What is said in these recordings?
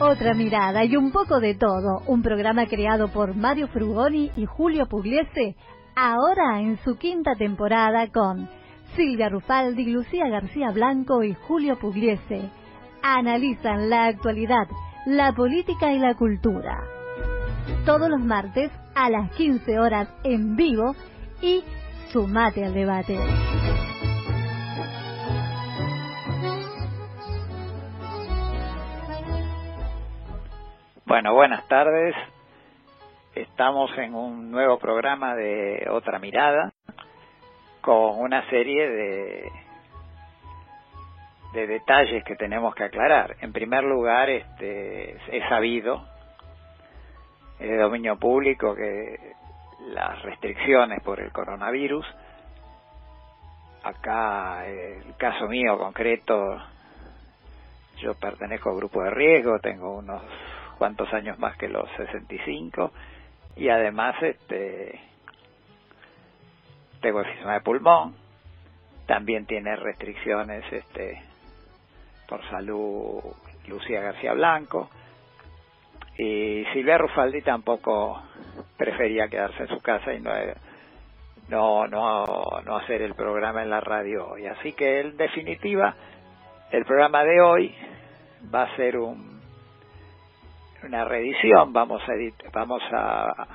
Otra mirada y un poco de todo. Un programa creado por Mario Frugoni y Julio Pugliese. Ahora en su quinta temporada con Silvia Rufaldi, Lucía García Blanco y Julio Pugliese. Analizan la actualidad, la política y la cultura todos los martes a las 15 horas en vivo y sumate al debate. Bueno, buenas tardes. Estamos en un nuevo programa de Otra Mirada con una serie de de detalles que tenemos que aclarar. En primer lugar, este, he sabido de dominio público que las restricciones por el coronavirus, acá el caso mío concreto, yo pertenezco al grupo de riesgo, tengo unos cuantos años más que los 65 y además este tengo enfisema de pulmón, también tiene restricciones este por salud Lucía García Blanco, y Silvia Rufaldi tampoco prefería quedarse en su casa y no, no, no, no hacer el programa en la radio hoy. Así que en definitiva, el programa de hoy va a ser un, una reedición, vamos a, vamos a,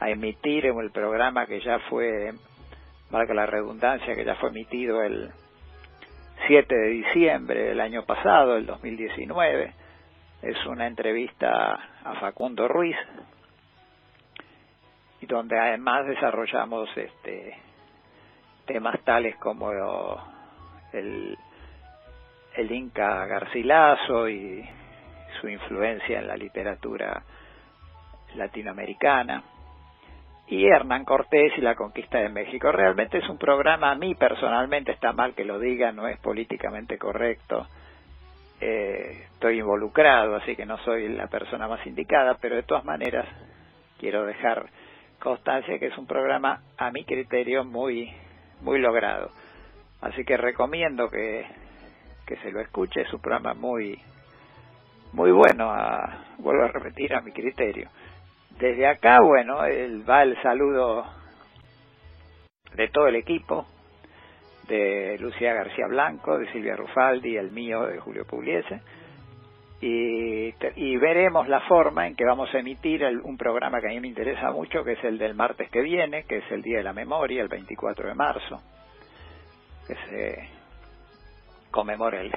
emitir en el programa que ya fue, valga la redundancia, que ya fue emitido el 7 de diciembre del año pasado, el 2019 es una entrevista a Facundo Ruiz y donde además desarrollamos este temas tales como el, el Inca Garcilaso y su influencia en la literatura latinoamericana y Hernán Cortés y la conquista de México. Realmente es un programa, a mí personalmente está mal que lo diga, no es políticamente correcto, eh, estoy involucrado, así que no soy la persona más indicada, pero de todas maneras quiero dejar constancia que es un programa a mi criterio muy muy logrado. Así que recomiendo que, que se lo escuche, es un programa muy muy bueno, a, vuelvo a repetir a mi criterio. Desde acá, bueno, el, va el saludo de todo el equipo, de Lucía García Blanco, de Silvia Rufaldi, el mío de Julio Pugliese. Y, y, veremos la forma en que vamos a emitir un programa que a mí me interesa mucho, que es el del martes que viene, que es el Día de la Memoria, el 24 de marzo, que se conmemora el,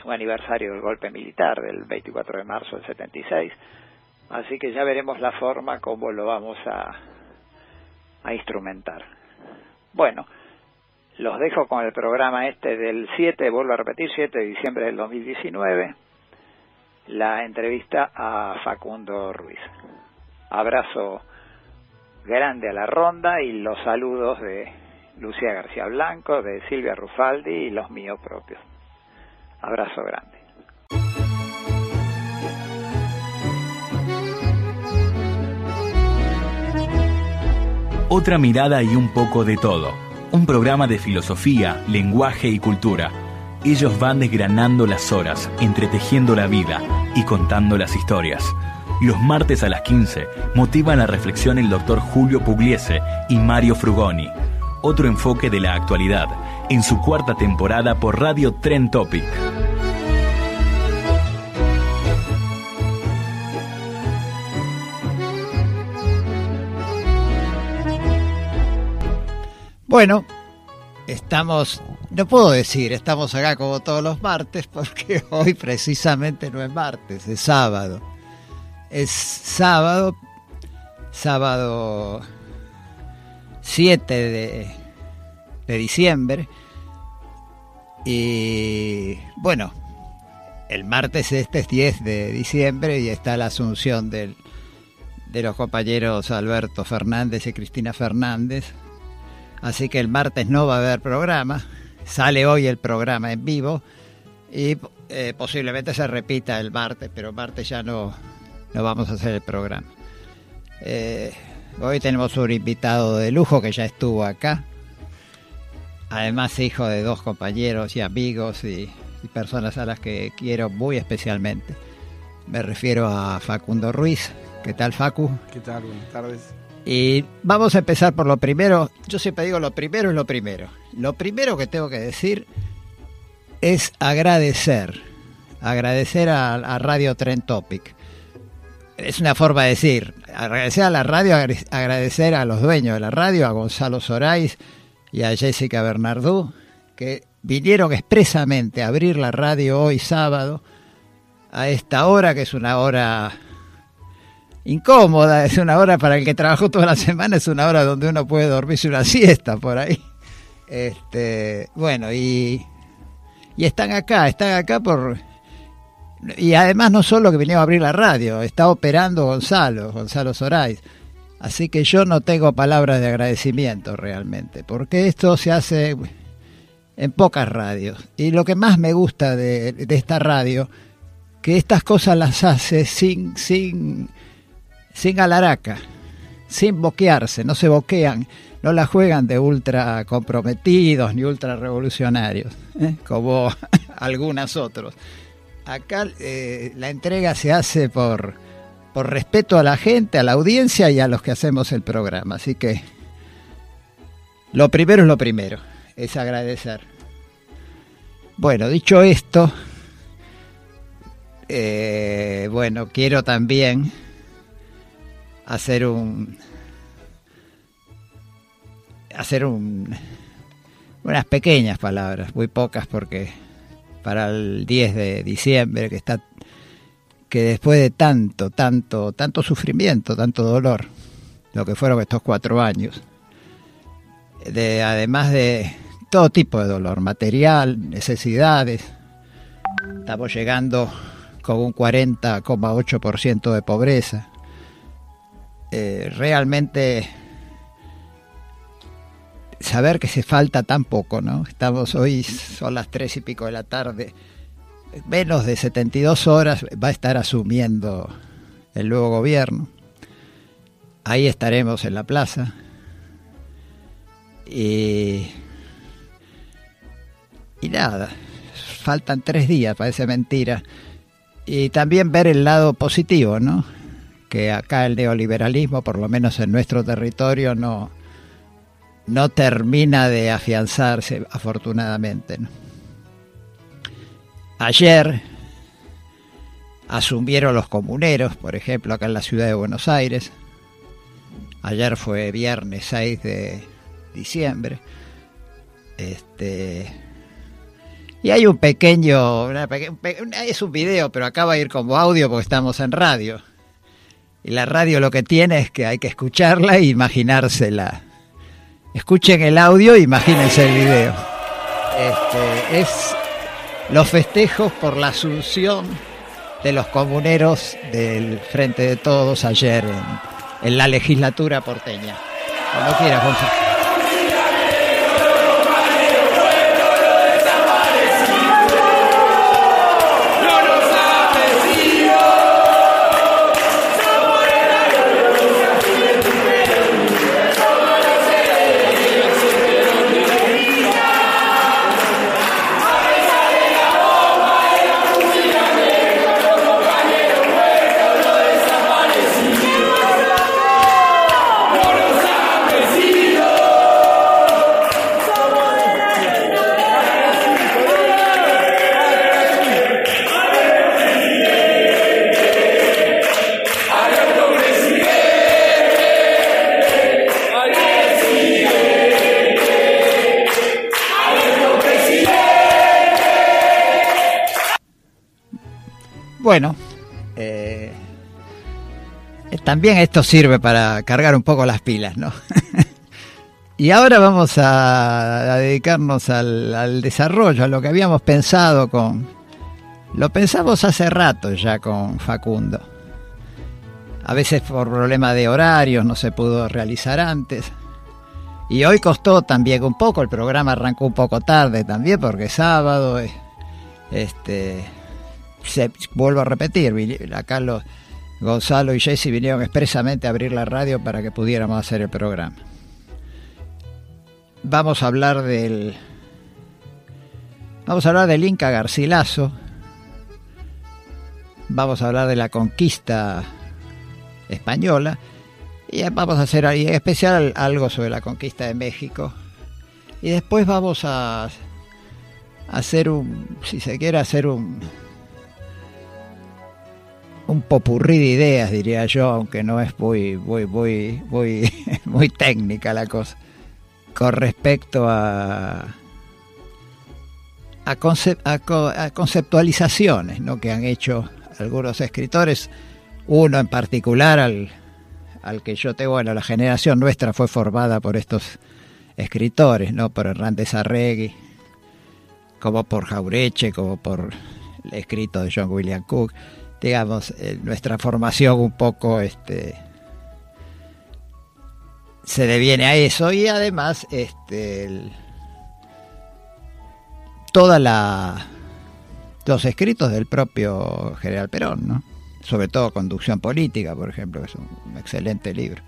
es un aniversario del golpe militar del 24 de marzo del 76, así que ya veremos la forma cómo lo vamos a, a instrumentar. Bueno, los dejo con el programa este del 7, vuelvo a repetir, 7 de diciembre del 2019, la entrevista a Facundo Ruiz. Abrazo grande a la ronda y los saludos de Lucía García Blanco, de Silvia Rufaldi y los míos propios. Abrazo grande. Otra mirada y un poco de todo un programa de filosofía, lenguaje y cultura. Ellos van desgranando las horas, entretejiendo la vida y contando las historias. Los martes a las 15 motivan la reflexión el doctor Julio Pugliese y Mario Frugoni. Otro enfoque de la actualidad, en su cuarta temporada por Radio Tren Topic. Bueno, estamos, no puedo decir, estamos acá como todos los martes, porque hoy precisamente no es martes, es sábado. Es sábado, sábado 7 de, de diciembre. Y bueno, el martes este es 10 de diciembre y está la asunción del, de los compañeros Alberto Fernández y Cristina Fernández. Así que el martes no va a haber programa. Sale hoy el programa en vivo y eh, posiblemente se repita el martes, pero martes ya no, no vamos a hacer el programa. Eh, hoy tenemos un invitado de lujo que ya estuvo acá. Además, hijo de dos compañeros y amigos y, y personas a las que quiero muy especialmente. Me refiero a Facundo Ruiz. ¿Qué tal, Facu? ¿Qué tal? Buenas tardes. Y vamos a empezar por lo primero. Yo siempre digo lo primero es lo primero. Lo primero que tengo que decir es agradecer. Agradecer a, a Radio Tren Topic. Es una forma de decir. Agradecer a la radio, agradecer a los dueños de la radio, a Gonzalo Sorais y a Jessica Bernardú, que vinieron expresamente a abrir la radio hoy sábado a esta hora, que es una hora incómoda, es una hora para el que trabajó toda la semana, es una hora donde uno puede dormirse una siesta por ahí. Este, bueno, y, y están acá, están acá por... Y además no solo que vinieron a abrir la radio, está operando Gonzalo, Gonzalo Sorais. Así que yo no tengo palabras de agradecimiento realmente, porque esto se hace en pocas radios. Y lo que más me gusta de, esta radio, que estas cosas las hace sin, sin, sin alaraca, sin boquearse, no se boquean, no la juegan de ultra comprometidos ni ultra revolucionarios, ¿eh? como algunas otros. Acá eh, la entrega se hace por, por respeto a la gente, a la audiencia y a los que hacemos el programa. Así que lo primero es lo primero, es agradecer. Bueno, dicho esto, eh, bueno, quiero también hacer un hacer un unas pequeñas palabras, muy pocas porque para el 10 de diciembre que está que después de tanto, tanto, tanto sufrimiento, tanto dolor, lo que fueron estos cuatro años, de además de todo tipo de dolor, material, necesidades, estamos llegando con un 40,8% de pobreza, eh, realmente saber que se falta tan poco, ¿no? Estamos hoy, son las tres y pico de la tarde, menos de 72 horas va a estar asumiendo el nuevo gobierno. Ahí estaremos en la plaza. Y, nada, faltan tres días, parece mentira. Y también ver el lado positivo, ¿no? que acá el neoliberalismo, por lo menos en nuestro territorio, no, no termina de afianzarse, afortunadamente. ¿no? Ayer asumieron los comuneros, por ejemplo, acá en la ciudad de Buenos Aires. Ayer fue viernes 6 de diciembre. Este, y hay un pequeño, es un video, pero acá va a ir como audio porque estamos en radio. Y la radio lo que tiene es que hay que escucharla e imaginársela. Escuchen el audio imagínense el video. Este, es los festejos por la asunción de los comuneros del Frente de Todos ayer en, la legislatura porteña. Cuando quieras, Gonzalo. También esto sirve para cargar un poco las pilas, ¿no? y ahora vamos a, dedicarnos al, desarrollo, a lo que habíamos pensado con, Lo pensamos hace rato ya con Facundo. A veces por problema de horarios no se pudo realizar antes. Y hoy costó también un poco, el programa arrancó un poco tarde también porque es sábado. Este, se, vuelvo a repetir, acá los, Gonzalo y Jesse vinieron expresamente a abrir la radio para que pudiéramos hacer el programa. Vamos a hablar del Vamos a hablar del Inca Garcilaso. Vamos a hablar de la conquista española. Y vamos a hacer en especial algo sobre la conquista de México. Y después vamos a hacer un, si se quiere hacer un, un popurrí de ideas, diría yo, aunque no es muy, muy, muy, muy, muy técnica la cosa, con respecto a, a, a conceptualizaciones ¿no? que han hecho algunos escritores, uno en particular al, al que yo tengo, bueno, la generación nuestra fue formada por estos escritores, ¿no? por Hernández Arregui, como por Jaureche, como por el escrito de John William Cook, digamos, eh, nuestra formación un poco este se deviene a eso y además este el- toda la los escritos del propio General Perón, ¿no? Sobre todo Conducción Política, por ejemplo, que es un excelente libro.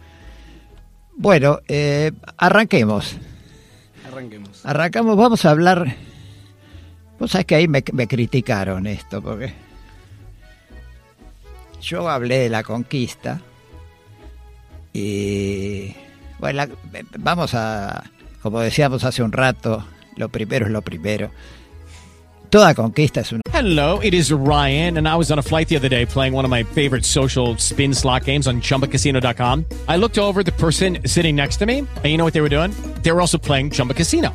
Bueno, eh, arranquemos. Arranquemos. Arrancamos, vamos a hablar. Vos sabés que ahí me, me criticaron esto, porque yo hablé de la conquista y bueno, vamos a, como decíamos hace un rato, lo primero es lo primero. Toda conquista es una Hello, it is Ryan, and I was on a flight the other day playing one of my favorite social spin slot games on chumbacasino.com. I looked over the person sitting next to me, and you know what they were doing? They were also playing Chumba Casino.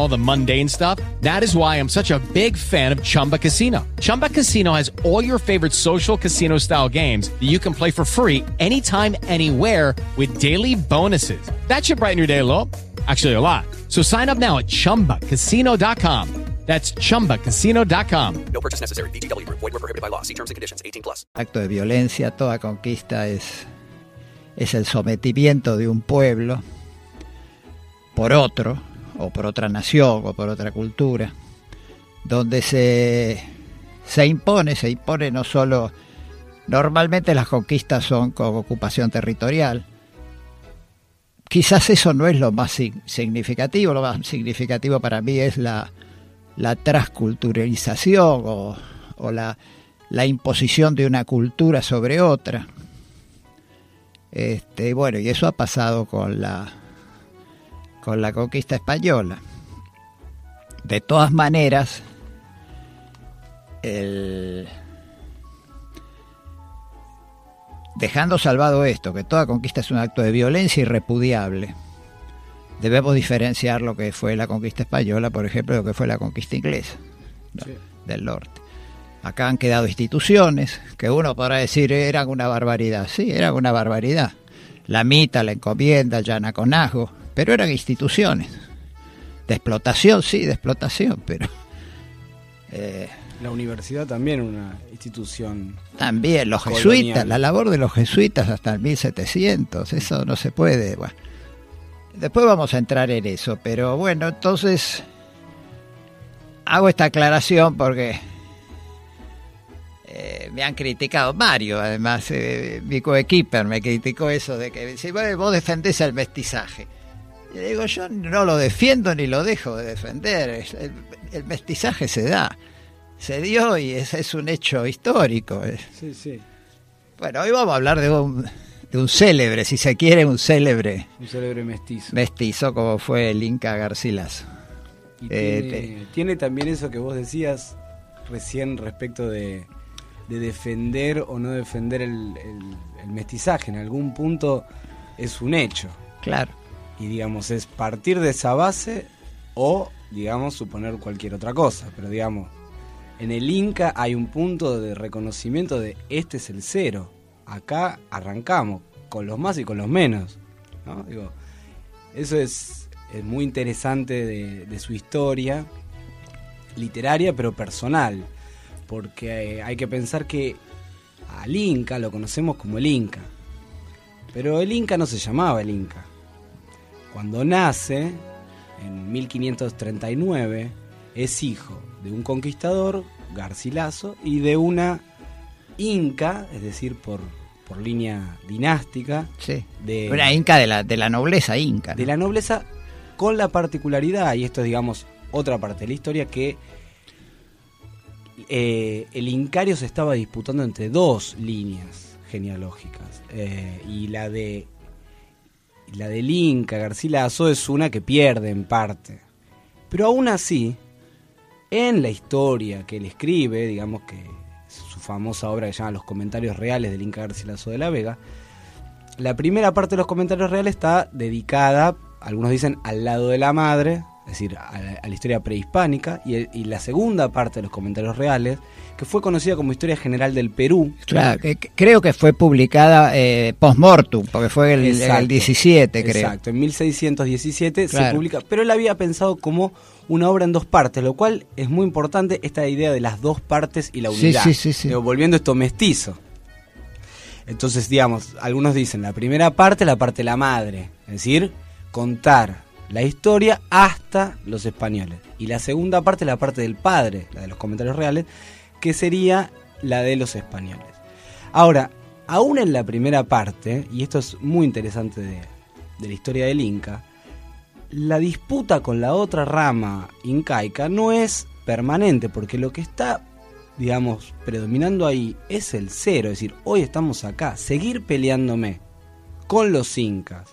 all the mundane stuff. That is why I'm such a big fan of Chumba Casino. Chumba Casino has all your favorite social casino style games that you can play for free anytime, anywhere with daily bonuses. That should brighten your day a little. Actually, a lot. So sign up now at chumbacasino.com. That's chumbacasino.com. No purchase necessary. VGW Group. Void were prohibited by law. See terms and conditions. 18 plus. acto de violencia, toda conquista es, es el sometimiento de un pueblo por otro, o por otra nación, o por otra cultura, donde se, se impone, se impone no solo, normalmente las conquistas son con ocupación territorial, quizás eso no es lo más sig- significativo, lo más significativo para mí es la, la transculturalización o, o la, la imposición de una cultura sobre otra. Este, bueno, y eso ha pasado con la con la conquista española. De todas maneras, el dejando salvado esto, que toda conquista es un acto de violencia irrepudiable, debemos diferenciar lo que fue la conquista española, por ejemplo, de lo que fue la conquista inglesa ¿no? del norte. Acá han quedado instituciones que uno podrá decir eran una barbaridad. Sí, eran una barbaridad. La mita, la encomienda, el llanaconazgo, pero eran instituciones. De explotación, sí, de explotación, pero eh, La universidad también una institución. también los Colonial. jesuitas, la labor de los jesuitas hasta el 1700, eso no se puede. Bueno. Después vamos a entrar en eso, pero bueno, entonces hago esta aclaración porque eh, me han criticado, Mario además, eh, mi coequiper me criticó eso de que si vos vos defendés el mestizaje. Y le digo, yo no lo defiendo ni lo dejo de defender, es- el, el mestizaje se da, se dio y ese es un hecho histórico. Sí, sí. Bueno, hoy vamos a hablar de un, de un célebre, si se quiere, un célebre Un célebre mestizo. mestizo como fue el Inca Garcilaso. Y Eh, tiene, tiene también eso que vos decías recién respecto de, de defender o no defender el, el- el mestizaje. En algún punto es un hecho. Claro. Y digamos, es partir de esa base o, digamos, suponer cualquier otra cosa. Pero digamos, en el Inca hay un punto de reconocimiento de este es el cero. Acá arrancamos, con los más y con los menos. eso es, es muy interesante de, de su historia, literaria pero personal. Porque eh, hay que pensar que al Inca lo conocemos como el Inca. Pero el Inca no se llamaba el Inca. Cuando nace, en 1539, es hijo de un conquistador, Garcilaso, y de una Inca, es decir, por, por línea dinástica, Sí. de, Una inca de la, de la nobleza inca. de la nobleza, con la particularidad, y esto es, digamos, otra parte de la historia, que eh, el Incario se estaba disputando entre dos líneas genealógicas. eh, y la de la del Inca Garcilaso es una que pierde en parte. Pero aún así, en la historia que él escribe, digamos que su famosa obra que se llama Los comentarios reales del Inca Garcilaso de la Vega, la primera parte de los comentarios reales está dedicada, algunos dicen, al lado de la madre, es decir, a la, a la historia prehispánica, y la segunda parte de los comentarios reales, que fue conocida como Historia General del Perú. Claro, que- creo que fue publicada eh, post-mortem, porque fue el, Exacto. el 17, creo. Exacto, en 1617 se publica, pero él había pensado como una obra en dos partes, lo cual es muy importante esta idea de las dos partes y la unidad. sí, sí, sí. Digo, volviendo esto mestizo. Entonces, digamos, algunos dicen, la primera parte es la parte de la madre, es decir, contar la historia hasta los españoles. Y la segunda parte la parte del padre, la de los comentarios reales, que sería la de los españoles. Ahora, aún en la primera parte, y esto es muy interesante de, la historia del Inca, la disputa con la otra rama incaica no es permanente, porque lo que está, digamos, predominando ahí es el cero, es decir, hoy estamos acá, seguir peleándome con los incas,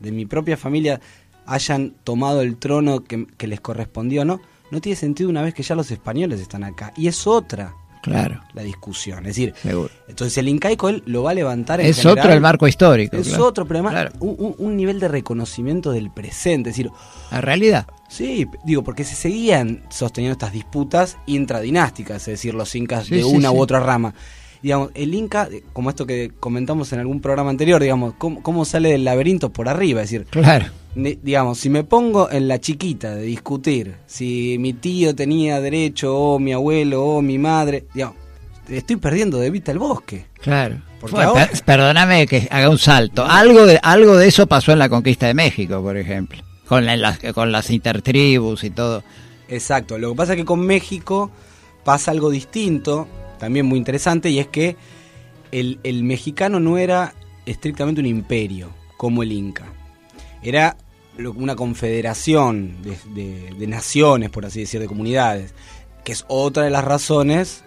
de mi propia familia hayan tomado el trono que les correspondió, ¿no? No tiene sentido una vez que ya los españoles están acá. Y es otra Claro. la discusión. Es decir, Seguro. entonces el incaico él lo va a levantar en Es general. otro el marco histórico, Es claro. otro, pero además un, un- un nivel de reconocimiento del presente. Es decir, La realidad. sí, digo, porque se seguían sosteniendo estas disputas intradinásticas, es decir, los incas Sí, de una sí. u otra rama. Digamos, el inca, como esto que comentamos en algún programa anterior, digamos, cómo, cómo sale del laberinto por arriba, es decir, Claro. Digamos, si me pongo en la chiquita de discutir si mi tío tenía derecho o mi abuelo o mi madre, digamos, estoy perdiendo de vista el bosque. Claro. Porque Bueno, ahora- per- perdóname que haga un salto. Algo de, algo de eso pasó en la conquista de México, por ejemplo. Con, la- las, con las intertribus y todo. Exacto, lo que pasa es que con México pasa algo distinto, también muy interesante, y es que el, el mexicano no era estrictamente un imperio, como el Inca. Era una confederación de, de- de naciones, por así decir, de comunidades, que es otra de las razones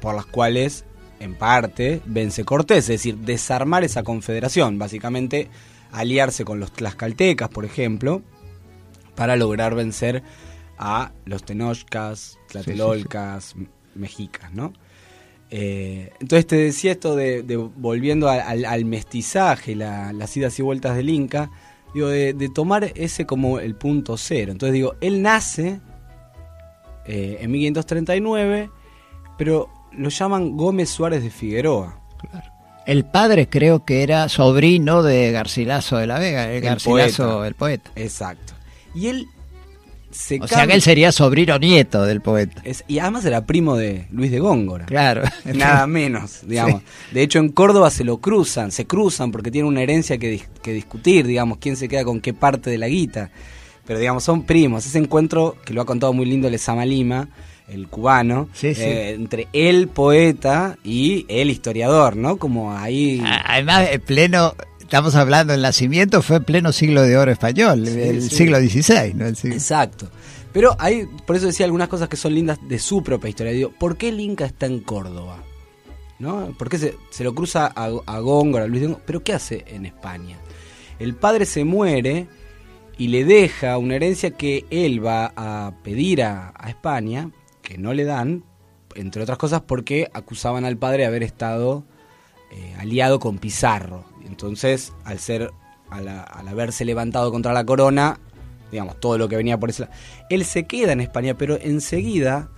por las cuales, en parte, vence Cortés, es decir, desarmar esa confederación, básicamente aliarse con los tlaxcaltecas, por ejemplo, para lograr vencer a los tenochcas, tlatelolcas, mexicas, ¿no? Eh, entonces te decía esto de, de volviendo al, al mestizaje, la- las idas y vueltas del Inca, digo, de, de tomar ese como el punto cero. Entonces digo, él nace eh, en 1539, pero lo llaman Gómez Suárez de Figueroa. El padre creo que era sobrino de Garcilaso de la Vega, el, El Garcilaso, poeta. el poeta. Exacto. Y él se O sea que él sería sobrino nieto del poeta. es- y además era primo de Luis de Góngora. Claro. Nada menos, digamos. De hecho, en Córdoba se lo cruzan, se cruzan porque tienen una herencia que, que discutir, digamos, quién se queda con qué parte de la guita. Pero, digamos, son primos. Ese encuentro, que lo ha contado muy lindo Lezama Lima, el cubano, Sí, sí. eh, entre el poeta y el historiador, ¿no? Como ahí... A- Además, en pleno, estamos hablando, el nacimiento fue en pleno siglo de oro español, Sí, el sí. siglo XVI, ¿no? El siglo- Exacto. Pero hay, por eso decía algunas cosas que son lindas de su propia historia. Digo, ¿por qué el Inca está en Córdoba? ¿No? ¿Por qué se, se lo cruza a, a Góngora, a Luis de Góngora? ¿Pero qué hace en España? El padre se muere y le deja una herencia que él va a pedir a, a España, que no le dan, entre otras cosas porque acusaban al padre de haber estado eh, aliado con Pizarro. Entonces, al ser, al, al haberse levantado contra la corona, digamos, todo lo que venía por ese lado. Él se queda en España, pero enseguida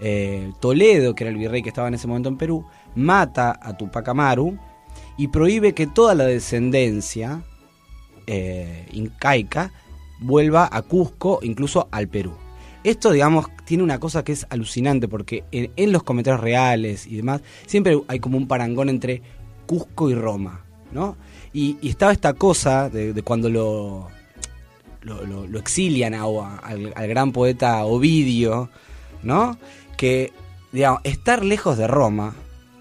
eh, Toledo, que era el virrey que estaba en ese momento en Perú, mata a Tupac Amaru y prohíbe que toda la descendencia eh, incaica vuelva a Cusco, incluso al Perú. Esto, digamos, tiene una cosa que es alucinante porque en, en los comentarios reales y demás, siempre hay como un parangón entre Cusco y Roma, ¿no? Y, y estaba esta cosa de, de cuando lo, lo, lo- lo exilian a- a- al, al gran poeta Ovidio, ¿no? Que, digamos, estar lejos de Roma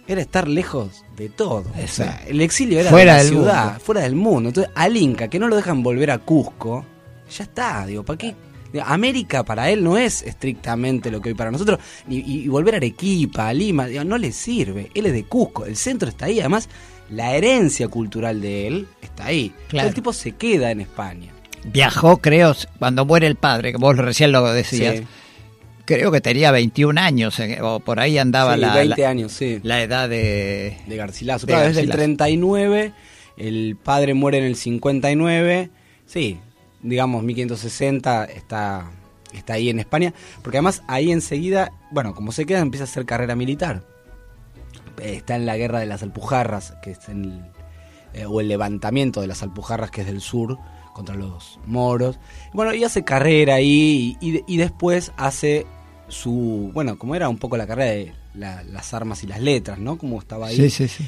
era estar lejos de todo. O sea, el exilio era Fuera de la del ciudad, mundo. fuera del mundo. Entonces, al Inca, que no lo dejan volver a Cusco, ya está, digo, ¿para qué? América para él no es estrictamente lo que hoy para nosotros, y, y- y volver a Arequipa, a Lima, digo, no le sirve. Él es de Cusco, el centro está ahí, además la herencia cultural de él está ahí. Claro. El tipo se queda en España. Viajó, creo, cuando muere el padre, que vos recién lo decías. Sí. Creo que tenía 21 años, eh, o por ahí andaba Sí, la, 20 la- años, sí. la edad de... De Garcilaso. De Claro, desde el Garcilaso. 39, el padre muere en el 59. Sí, digamos, 1560 está, está ahí en España. Porque además ahí enseguida, bueno, como se queda, empieza a hacer carrera militar. Está en la guerra de las Alpujarras, que es en el, eh, o el levantamiento de las Alpujarras, que es del sur, contra los moros. Bueno, y hace carrera ahí y, y- y después hace su, bueno, como era un poco la carrera de la- las armas y las letras, ¿no? Como estaba ahí. Sí, sí, sí.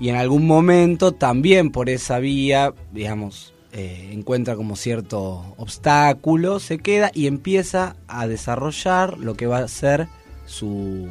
Y en algún momento también por esa vía, digamos, eh, encuentra como cierto obstáculo, se queda y empieza a desarrollar lo que va a ser su,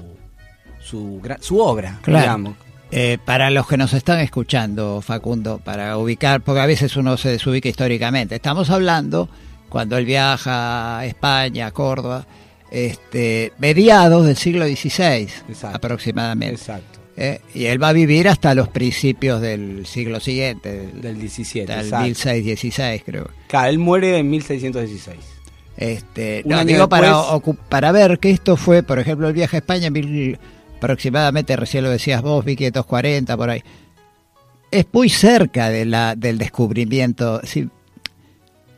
su, obra, Claro. digamos. Eh, para los que nos están escuchando, Facundo, para ubicar, porque a veces uno se desubica históricamente. Estamos hablando cuando él viaja a España, a Córdoba, este, mediados del siglo XVI aproximadamente. Exacto. Eh, y él va a vivir hasta los principios del siglo siguiente, del, Del 17, del exacto. 1616 creo. Claro, él muere en 1616. Este, no, digo para, después- para ver que esto fue, por ejemplo, el viaje a España en aproximadamente, recién lo decías vos, 1540, por ahí. Es muy cerca de la, del descubrimiento. Sí,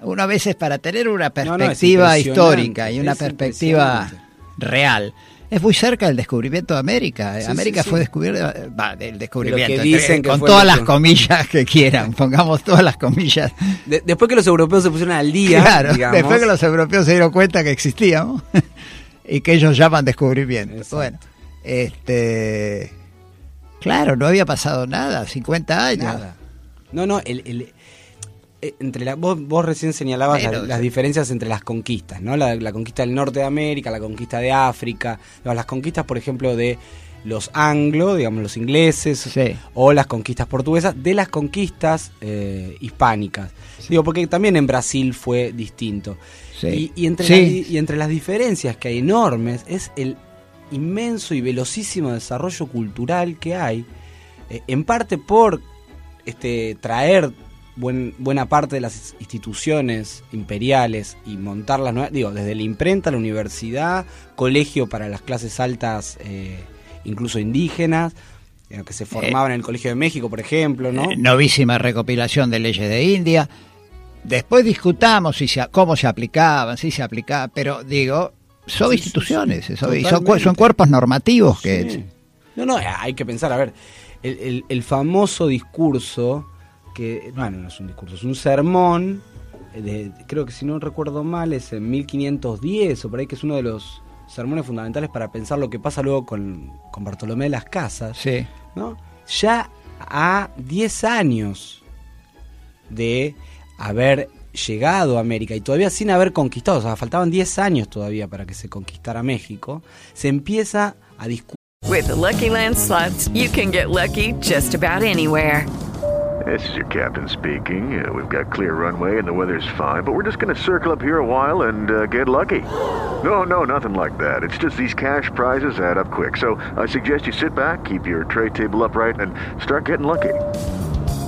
uno a veces para tener una no, perspectiva histórica y una perspectiva real, es muy cerca del descubrimiento de América. Sí, América sí, fue descubierta, va, del descubrimiento, dicen con todas las comillas que quieran, pongamos todas las comillas. De- después que los europeos se pusieron al día, Claro, digamos, después que los europeos se dieron cuenta que existíamos y que ellos llaman descubrimiento. Bueno, este. Claro, no había pasado nada, 50 años. Nada. No, no, el, el- eh, entre la, vos, vos recién señalabas la- las diferencias entre las conquistas, ¿no? La, la conquista del norte de América, la conquista de África, las conquistas, por ejemplo, de los anglo, digamos, los ingleses, o las conquistas portuguesas, de las conquistas eh, hispánicas. Digo, porque también en Brasil fue distinto. Sí. Y, y entre y entre las diferencias que hay enormes es el inmenso y velocísimo desarrollo cultural que hay, eh, en parte por este, traer buen- buena parte de las instituciones imperiales y montarlas nuevas, digo, desde la imprenta, la universidad, colegio para las clases altas, eh, incluso indígenas, eh, que se formaban en el Colegio de México, por ejemplo, ¿no? Eh, novísima recopilación de leyes de India. Después discutamos si se, cómo se aplicaban, si se aplicaban, pero digo, son Sí, instituciones, sí, son, cuerpos normativos que... No, no, hay que pensar, a ver, el, el- el famoso discurso, que, bueno, no es un discurso, es un sermón, eh, de- creo que si no recuerdo mal es en 1510 o por ahí, que es uno de los sermones fundamentales para pensar lo que pasa luego con, con Bartolomé de las Casas, Sí. ¿no? Ya a 10 años de haber llegado a América y todavía sin haber conquistado, o sea, faltaban 10 años todavía para que se conquistara México, se empieza a discutir. With the Lucky Land slots, you can get lucky just about anywhere. This is your captain speaking. Uh, we've got clear runway and the weather's fine, but we're just going to circle up here a while and uh, get lucky. No, no, nothing like that. It's just these cash prizes add up quick. So I suggest you sit back, keep your tray table upright, and start getting lucky.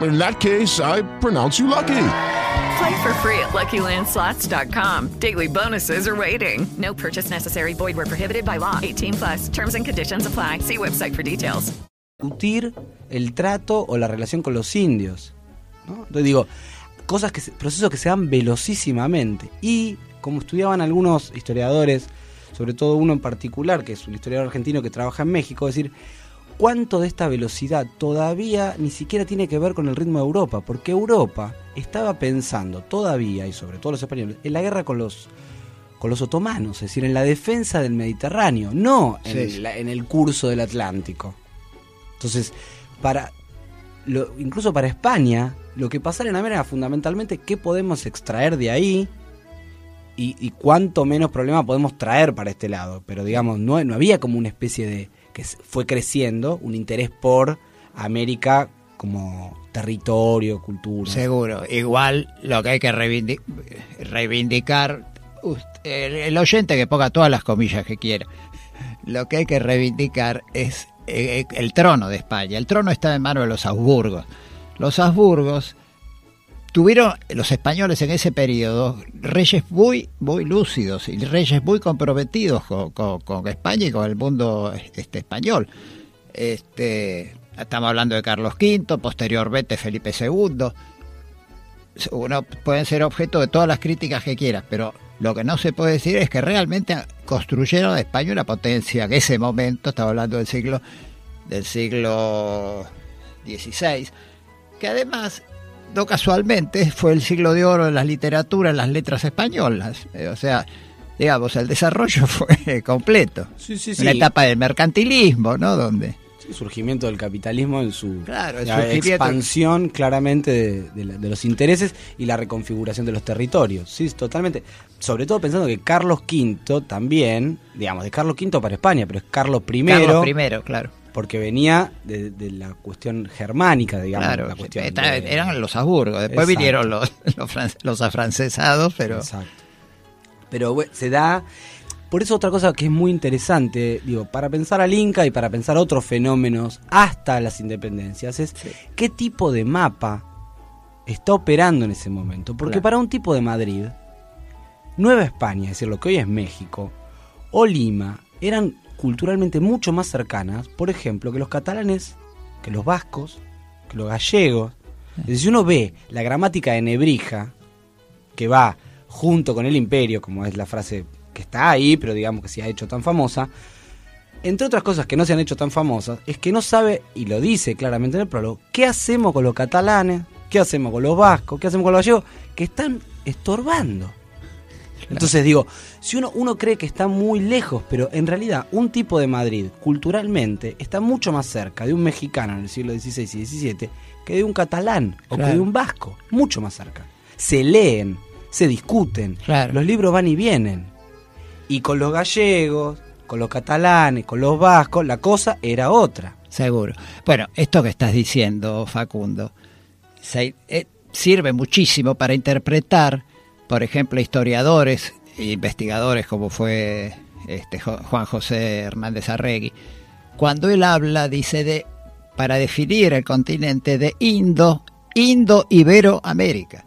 In that case, I pronounce you lucky. Play for free at LuckyLandSlots.com. Daily bonuses are waiting. No purchase necessary. Void where prohibited by law. 18 plus. Terms and conditions apply. See website for details. discutir el trato o la relación con los indios. ¿no? Entonces digo, cosas que procesos que se dan velocísimamente. Y como estudiaban algunos historiadores, sobre todo uno en particular, que es un historiador argentino que trabaja en México, es decir, cuánto de esta velocidad todavía ni siquiera tiene que ver con el ritmo de Europa, porque Europa estaba pensando todavía, y sobre todo los españoles, en la guerra con los con los otomanos, es decir, en la defensa del Mediterráneo, no en, Sí, sí. la- en el curso del Atlántico. Entonces, para lo- incluso para España, lo que pasara en América fundamentalmente qué podemos extraer de ahí y, y cuánto menos problema podemos traer para este lado. Pero digamos, no, no había como una especie de que fue creciendo un interés por América como territorio, cultura. Seguro. Igual lo que hay que reivindi- reivindicar, el, oyente que ponga todas las comillas que quiera, lo que hay que reivindicar es eh, el trono de España. El trono está en manos de los Habsburgos. Los Habsburgos tuvieron, los españoles en ese periodo, reyes muy, muy lúcidos y reyes muy comprometidos con, con- España y con el mundo este, español. Este, estamos hablando de Carlos V, posteriormente Felipe II. Uno pueden ser objeto de todas las críticas que quieras, pero lo que no se puede decir es que realmente construyeron a España una potencia en ese momento, estaba hablando del siglo del siglo XVI, que además no casualmente fue el siglo de oro de las literaturas, las letras españolas. Eh, O sea, digamos, el desarrollo fue completo. Sí, sí, Una sí. etapa del mercantilismo, ¿no? Donde el surgimiento del capitalismo en su Claro, expansión claramente de, de la- de los intereses y la reconfiguración de los territorios. Sí, totalmente. Sobre todo pensando que Carlos V también, digamos, de Carlos V para España, pero es Carlos I. Carlos I, claro. Porque venía de, de la cuestión germánica, digamos. Claro, la cuestión está- de- eran los Habsburgos, después Exacto. vinieron los, los, fran- los afrancesados, pero... Exacto. Pero bueno, se da. Por eso otra cosa que es muy interesante, digo, para pensar al Inca y para pensar otros fenómenos hasta las independencias, es qué tipo de mapa está operando en ese momento. Porque Claro. para un tipo de Madrid, Nueva España, es decir, lo que hoy es México, o Lima, eran culturalmente mucho más cercanas, por ejemplo, que los catalanes, que los vascos, que los gallegos. Es decir, Si uno ve la gramática de Nebrija, que va junto con el imperio, como es la frase que está ahí, pero digamos que se ha hecho tan famosa, entre otras cosas que no se han hecho tan famosas, es que no sabe, y lo dice claramente en el prólogo, qué hacemos con los catalanes, qué hacemos con los vascos, qué hacemos con los gallegos, que están estorbando. Entonces digo, si uno, uno cree que está muy lejos, pero en realidad un tipo de Madrid culturalmente está mucho más cerca de un mexicano en el siglo XVI y XVII que de un catalán o que de un vasco, mucho más cerca. Se leen, se discuten, Claro. los libros van y vienen. Y con los gallegos, con los catalanes, con los vascos, la cosa era otra. Seguro. Bueno, esto que estás diciendo, Facundo, se- eh, sirve muchísimo para interpretar, por ejemplo, historiadores e investigadores como fue este, Juan José Hernández Arregui. Cuando él habla, dice de, para definir el continente de Indo, Indo-Iberoamérica.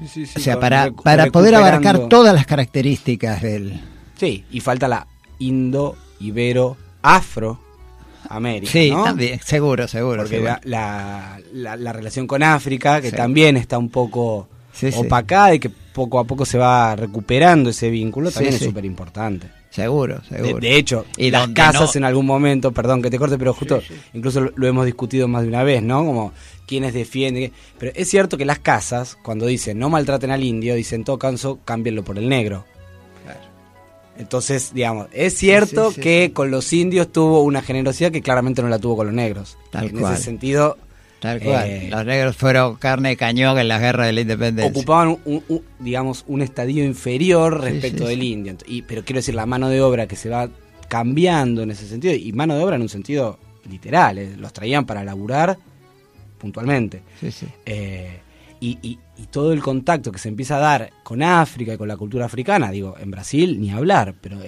o sea, para, para poder abarcar todas las características del... Sí, y falta la indo, ibero, afro, América. Sí, ¿no? también, seguro, seguro. Porque seguro. la, la, la- la relación con África, que Sí. también está un poco Sí, opacada y que poco a poco se va recuperando ese vínculo, también es súper importante. Seguro, De, seguro. de hecho, Y las casas no- en algún momento, perdón que te corte, pero justo, incluso lo, lo hemos discutido más de una vez, ¿no? Como quienes defienden. Pero es cierto que las casas, cuando dicen no maltraten al indio, dicen en todo caso, cámbienlo por el negro. Entonces, digamos, es cierto sí, que con los indios tuvo una generosidad que claramente no la tuvo con los negros. Tal en cual. ese sentido, Tal cual. Eh, Los negros fueron carne de cañón en la guerra de la independencia. ocupaban un, un- digamos un estadio inferior respecto sí, del sí. indio y, pero quiero decir la mano de obra que se va cambiando en ese sentido y mano de obra en un sentido literal eh, los traían para laburar puntualmente. Eh, y, y- y todo el contacto que se empieza a dar con África y con la cultura africana digo en Brasil ni hablar pero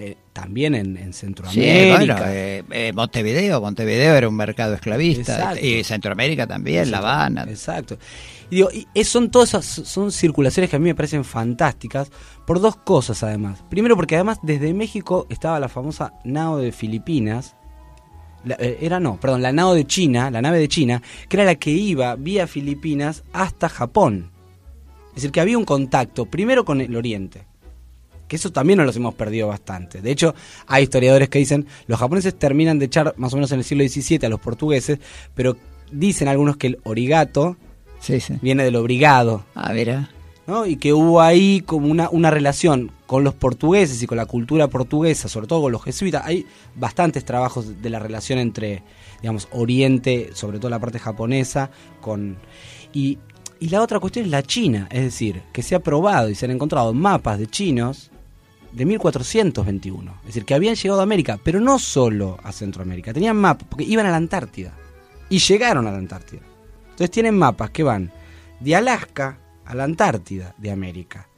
también en, en Sí, Centroamérica bueno, eh, eh, Montevideo, Montevideo era un mercado esclavista Exacto. y Centroamérica también, La Habana. Exacto. Y digo, y son todas esas son circulaciones que a mí me parecen fantásticas por dos cosas además. Primero porque además desde México estaba la famosa nao de Filipinas. La- eh, era no, perdón, la nao de China, la nave de China, que era la que iba vía Filipinas hasta Japón. Es decir, que había un contacto primero con el Oriente. Que eso también nos los hemos perdido bastante. De hecho, hay historiadores que dicen, los japoneses terminan de echar más o menos en el siglo XVII a los portugueses, pero dicen algunos que el origato Sí, sí. viene del obrigado. Ah, mira. ¿no? Y que hubo ahí como una, una relación con los portugueses y con la cultura portuguesa, sobre todo con los jesuitas. Hay bastantes trabajos de la relación entre, digamos, Oriente, sobre todo la parte japonesa, con... Y, y la otra cuestión es la China, es decir, que se ha probado y se han encontrado mapas de chinos de 1421. Es decir, que habían llegado a América, pero no solo a Centroamérica, tenían mapas, porque iban a la Antártida. Y llegaron a la Antártida. Entonces tienen mapas que van de Alaska a la Antártida de América.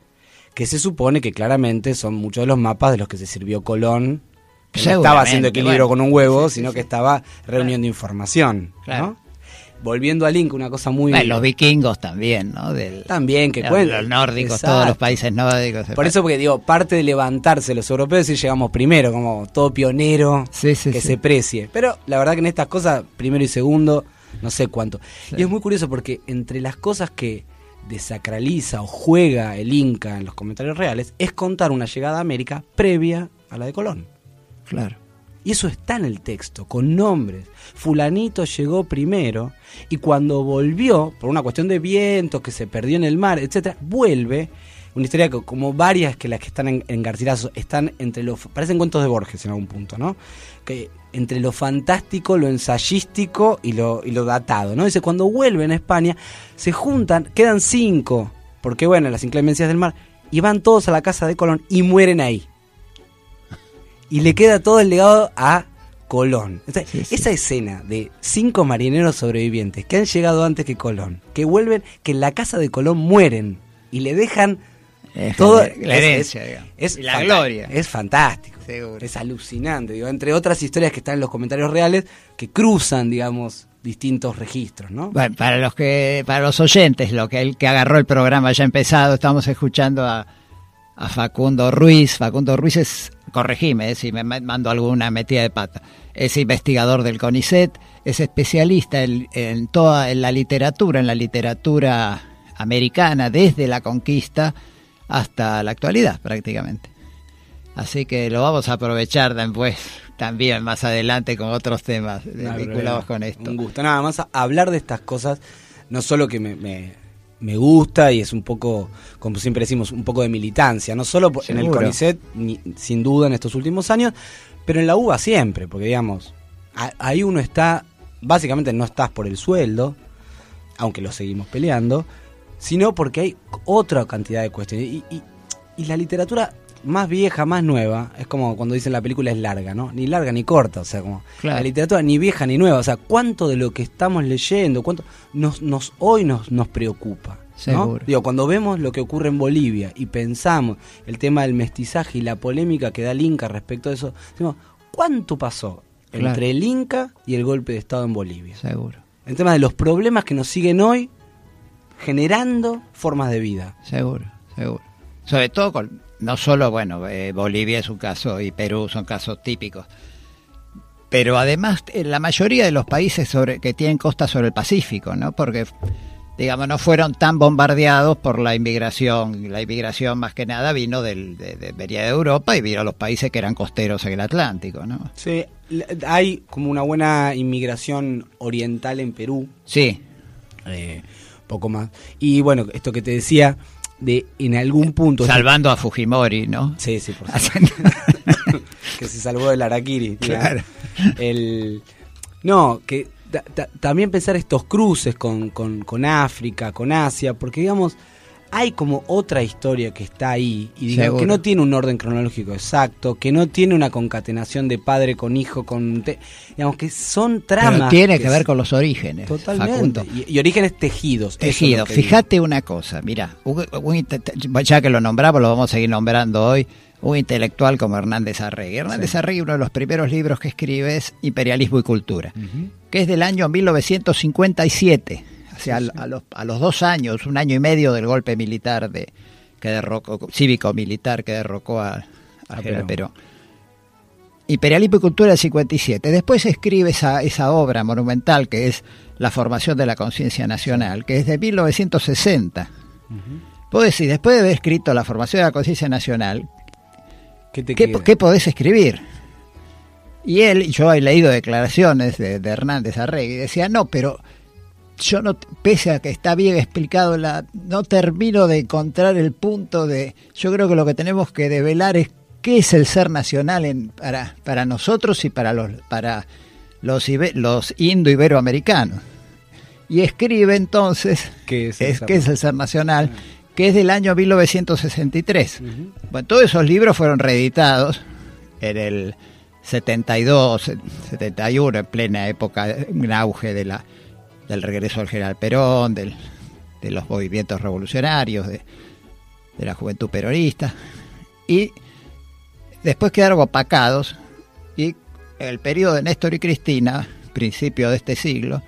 Que se supone que claramente son muchos de los mapas de los que se sirvió Colón. Que no estaba haciendo equilibrio bueno. con un huevo, Sí, sino sí. que estaba reuniendo información. Claro. ¿no? Volviendo al Link, una cosa muy... Bueno, los vikingos también, ¿no? Del, También, que cuentan. los nórdicos, Exacto. todos los países nórdicos. Por eso, porque digo, parte de levantarse los europeos y llegamos primero, como todo pionero Sí, sí, que sí. se precie. Pero la verdad que en estas cosas, primero y segundo, no sé cuánto. Y es muy curioso porque entre las cosas que desacraliza o juega el Inca en los comentarios reales es contar una llegada a América previa a la de Colón. Claro. Y eso está en el texto, con nombres. Fulanito llegó primero y cuando volvió, por una cuestión de vientos que se perdió en el mar, etcétera, vuelve. Una historia que, como varias que las que están en, en Garcilaso, están entre los. parecen cuentos de Borges en algún punto, ¿no? Que entre lo fantástico, lo ensayístico y lo, y lo datado, ¿no? Dice, cuando vuelven a España, se juntan, quedan cinco, porque bueno, las inclemencias del mar, y van todos a la casa de Colón y mueren ahí y le queda todo el legado a Colón. Esa escena de cinco marineros sobrevivientes que han llegado antes que Colón, que vuelven, que en la casa de Colón mueren y le dejan Es todo la- herencia, digamos. es Y la gloria. Es fantástico. Seguro. Es alucinante, digo, entre otras historias que están en los comentarios reales que cruzan, digamos, distintos registros, ¿no? Bueno, para los que, para los oyentes, lo que el que agarró el programa ya empezado, estamos escuchando a, a Facundo Ruiz. Facundo Ruiz es, corregime eh, si me ma- mando alguna metida de pata, es investigador del CONICET, es especialista en, en toda en la literatura, en la literatura americana, desde la conquista hasta la actualidad prácticamente. Así que lo vamos a aprovechar después también más adelante con otros temas No vinculados con esto. Un gusto. Nada más hablar de estas cosas, no solo que me, me, me gusta y es un poco, como siempre decimos, un poco de militancia, no solo por- en el Seguro. CONICET, ni- sin duda en estos últimos años, pero en la UBA siempre, porque digamos, a- ahí uno está, básicamente no estás por el sueldo, aunque lo seguimos peleando, sino porque hay otra cantidad de cuestiones. Y, y- y la literatura más vieja, más nueva, es como cuando dicen la película es larga, ¿no? Ni larga ni corta, o sea, como Claro. la literatura ni vieja ni nueva, o sea, cuánto de lo que estamos leyendo, cuánto nos, nos hoy nos, nos preocupa. ¿no? Seguro. Digo, cuando vemos lo que ocurre en Bolivia y pensamos el tema del mestizaje y la polémica que da el Inca respecto a eso, decimos, ¿cuánto pasó Claro. entre el Inca y el golpe de Estado en Bolivia? Seguro. El tema de los problemas que nos siguen hoy generando formas de vida. Seguro, seguro. Sobre todo con, no solo, bueno, eh, Bolivia es un caso y Perú son casos típicos, pero además eh, la mayoría de los países sobre, que tienen costa sobre el Pacífico, ¿no? Porque, digamos, no fueron tan bombardeados por la inmigración. La inmigración más que nada vino del, de, de- venía de Europa y vino a los países que eran costeros en el Atlántico, ¿no? Sí, hay como una buena inmigración oriental en Perú. Sí. Eh, poco más. Y bueno, esto que te decía, de en algún punto... Salvando a Fujimori, ¿no? Sí, sí, por supuesto. que se salvó del Araquiri. digamos. Claro. El, no, que ta- ta- también pensar estos cruces con, con, con África, con Asia, porque digamos, hay como otra historia que está ahí y digamos, Seguro. que no tiene un orden cronológico exacto, que no tiene una concatenación de padre con hijo, con te- digamos que son tramas. Pero tiene que ver con los orígenes. Totalmente. Y, y orígenes tejidos. eso es Tejido. lo que digo. Fíjate una cosa, mira, un- ya que lo nombramos, lo vamos a seguir nombrando hoy, un intelectual como Hernández Arregui. Hernández Arregui, uno de los primeros libros que escribe es Imperialismo y Cultura, que es del año 1957, A, los, a los dos años, un año y medio del golpe militar de que derrocó, cívico-militar que derrocó a, a A General Perón. Perón. Imperialismo y Cultura del 57. Después escribe esa, esa obra monumental que es La formación de la conciencia nacional, que es de 1960. Vos decís, después de haber escrito La formación de la conciencia nacional, ¿Qué te ¿qué, qué podés escribir? Y él, yo he leído declaraciones de, de Hernández Arregui, decía, no, pero yo no, pese a que está bien explicado, la, no termino de encontrar el punto de, yo creo que lo que tenemos que develar es qué es el ser nacional en, para, para nosotros y para los, para los, los indo-iberoamericanos. Y escribe entonces, ¿Qué es el es, ser qué es el ser nacional, que es del año 1963. Bueno, todos esos libros fueron reeditados en el 72, 71, en plena época, un auge de la, del regreso del general Perón, de los movimientos revolucionarios, de, de la juventud peronista. Y después quedaron opacados y el periodo de Néstor y Cristina, principio de este siglo,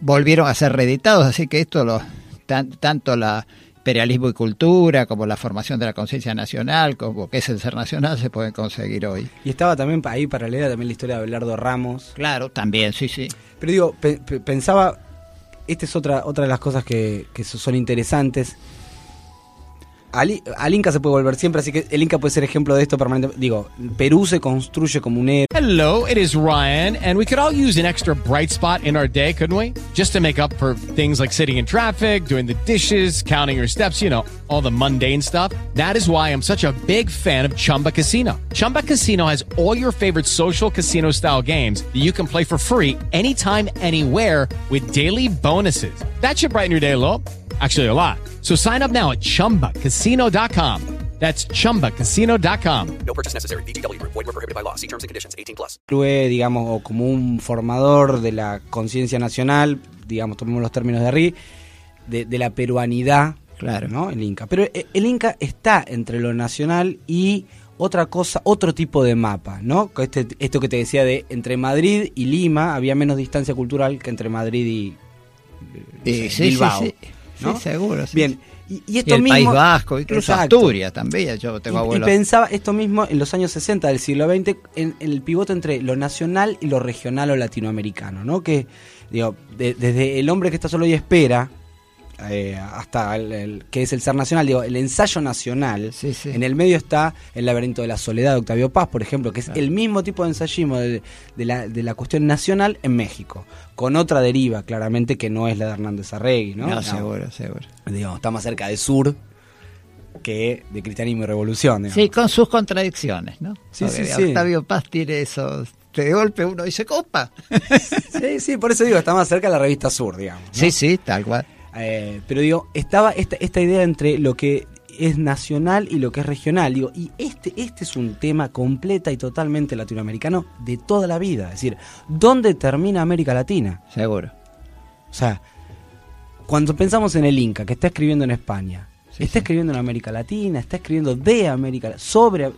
volvieron a ser reeditados, así que esto lo, tan- tanto la imperialismo y cultura como la formación de la conciencia nacional, como que es el ser nacional, se pueden conseguir hoy. Y estaba también ahí paralela también la historia de Abelardo Ramos. Claro, también, sí, sí. Pero digo, pe- pe- pensaba, esta es otra, otra de las cosas que, que so- son interesantes. Al, al Inca se puede volver siempre, así que el Inca puede ser ejemplo de esto permanentemente. Digo, Perú se construye como un héroe. Hello, it is Ryan, and we could all use an extra bright spot in our day, couldn't we? Just to make up for things like sitting in traffic, doing the dishes, counting your steps, you know, all the mundane stuff. That is why I'm such a big fan of Chumba Casino. Chumba Casino has all your favorite social casino style games that you can play for free anytime, anywhere with daily bonuses. That should brighten your day a little. Actually, a lot. So sign up now at chumbacasino.com. That's chumbacasino.com. No purchase necessary. VGW Group. Void were prohibited by law. See terms and conditions. 18 plus. digamos, o como un formador de la conciencia nacional, digamos, tomemos los términos de Arri, de, de la peruanidad, Claro. ¿no? El Inca. Pero eh, el Inca está entre lo nacional y otra cosa, otro tipo de mapa, ¿no? Este, esto que te decía de entre Madrid y Lima había menos distancia cultural que entre Madrid y Y sé, sí, Bilbao, sí, sí. ¿No? Sí, seguro. sí, Bien, y, y Y esto el mismo, País Vasco, incluso Exacto. Asturias también. Yo tengo Y- y, abuelos. pensaba esto mismo en los años 60 del siglo XX, en, en el pivote entre lo nacional y lo regional o latinoamericano, ¿no? Que, digo, de- desde el hombre que está solo y espera, eh, hasta el, el- que es el ser nacional, digo, el ensayo nacional, Sí, sí. en el medio está el laberinto de la soledad de Octavio Paz, por ejemplo, que es el mismo tipo de ensayismo de, de la, de la cuestión nacional en México, con otra deriva, claramente, que no es la de Hernández Arregui, ¿no? No, seguro, seguro. digamos, está más cerca de sur que de cristianismo y revolución. digamos. Sí, con sus contradicciones, ¿no? Sí, Porque sí. Octavio Paz tiene eso. De golpe uno dice, copa. Sí, sí, por eso digo, está más cerca de la revista Sur, digamos. ¿no? Sí, sí, tal cual. Eh, pero digo, estaba esta, esta idea entre lo que es nacional y lo que es regional. Digo, y este, este es un tema completa y totalmente latinoamericano de toda la vida. Es decir, ¿dónde termina América Latina? Seguro. O sea, cuando pensamos en el Inca, que está escribiendo en España, está escribiendo en América Latina, está escribiendo de América sobre...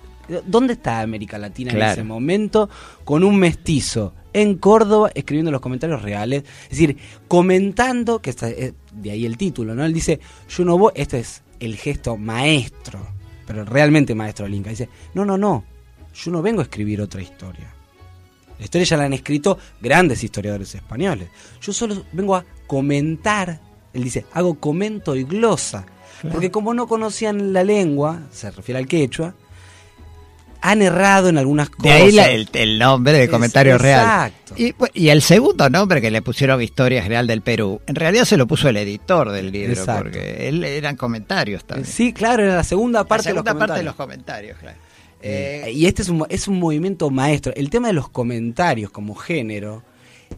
¿Dónde está América Latina en ese momento? Con un mestizo en Córdoba escribiendo los comentarios reales. Es decir, comentando, que está, eh, de ahí el título, ¿no? Él dice, yo no voy, este es el gesto maestro, pero realmente maestro del Inca. Dice, no, no, no, yo no vengo a escribir otra historia. La historia ya la han escrito grandes historiadores españoles. Yo solo vengo a comentar. Él dice, hago comento y glosa. Porque como no conocían la lengua, se refiere al quechua, han errado en algunas De cosas. ahí la- el, el nombre de Es- comentario real. exacto. Y, pues, y el segundo nombre que le pusieron Historia General del Perú, en realidad se lo puso el editor del libro, Exacto. porque él eran comentarios también. Sí, claro, era la segunda parte, la segunda de, los parte de los comentarios. comentarios, claro. Eh, y este es un, es un movimiento maestro. El tema de los comentarios como género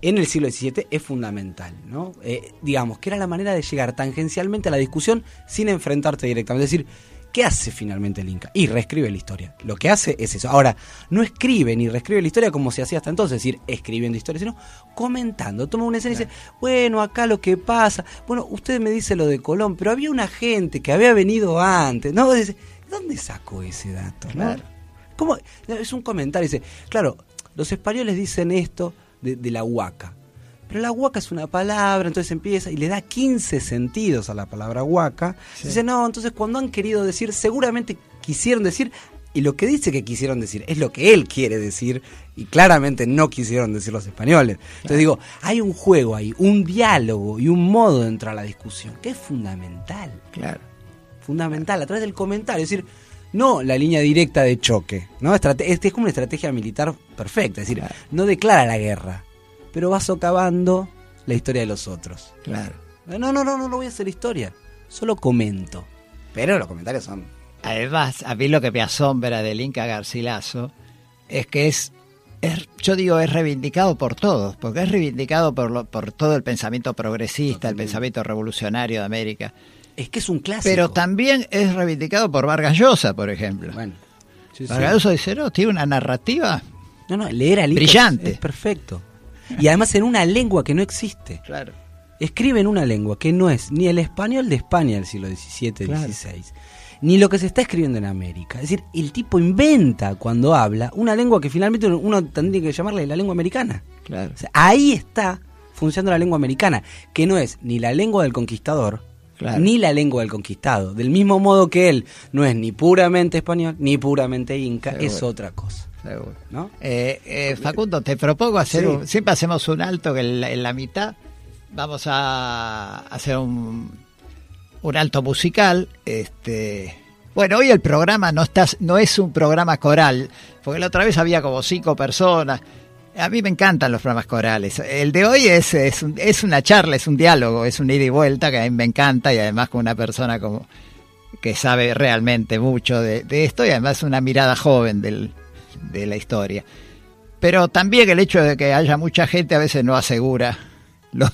en el siglo XVII es fundamental, ¿no? Eh, digamos, que era la manera de llegar tangencialmente a la discusión sin enfrentarte directamente. Es decir, ¿qué hace finalmente el Inca? Y reescribe la historia. Lo que hace es eso. Ahora, no escribe ni reescribe la historia como se hacía hasta entonces, es decir, escribiendo historia, sino comentando. Toma una escena y dice, bueno, acá lo que pasa, bueno, usted me dice lo de Colón, pero había una gente que había venido antes, ¿no? Dice, ¿dónde sacó ese dato? no? ¿Cómo? Es un comentario, dice, claro, los españoles dicen esto de, de la huaca. Pero la huaca es una palabra, entonces empieza y le da 15 sentidos a la palabra huaca. Dice, no, entonces cuando han querido decir, seguramente quisieron decir, y lo que dice que quisieron decir es lo que él quiere decir, y claramente no quisieron decir los españoles. Entonces digo, hay un juego ahí, un diálogo y un modo de entrar a la discusión, que es fundamental. Claro. Fundamental, a través del comentario. Es decir, no la línea directa de choque. ¿no? Este es como una estrategia militar perfecta. Es decir, no declara la guerra, pero va socavando la historia de los otros. Claro. No, no, no, no, no voy a hacer historia. Solo comento. Pero los comentarios son. Además, a mí lo que me asombra del Inca Garcilaso es que es, es- yo digo, es reivindicado por todos, porque es reivindicado por, lo- por todo el pensamiento progresista, el pensamiento revolucionario de América. Es que es un clásico. Pero también es reivindicado por Vargas Llosa, por ejemplo. Bueno, sí, sí. Vargas Llosa dice, no, tiene una narrativa No, no, leer al Inca brillante. es- es perfecto. Y además en una lengua que no existe. Claro. Escribe en una lengua que no es ni el español de España del siglo XVII, Claro. XVI, ni lo que se está escribiendo en América. Es decir, el tipo inventa cuando habla una lengua que finalmente uno tendría que llamarle la lengua americana. Claro. O sea, ahí está funcionando la lengua americana, que no es ni la lengua del conquistador, Claro. ni la lengua del conquistado. Del mismo modo que él no es ni puramente español, ni puramente inca, Seguro. es otra cosa. Seguro. ¿no? Eh, eh, Facundo, te propongo hacer Sí. un, siempre hacemos un alto en la, en la mitad vamos a hacer un, un alto musical. Este, bueno, hoy el programa no está, no es un programa coral, porque la otra vez había como cinco personas. A mí me encantan los programas corales. El de hoy es, es, un- es una charla, es un diálogo, es un ida y vuelta que a mí me encanta y además con una persona como que sabe realmente mucho de, de esto y además una mirada joven del, de la historia. Pero también el hecho de que haya mucha gente a veces no asegura, lo-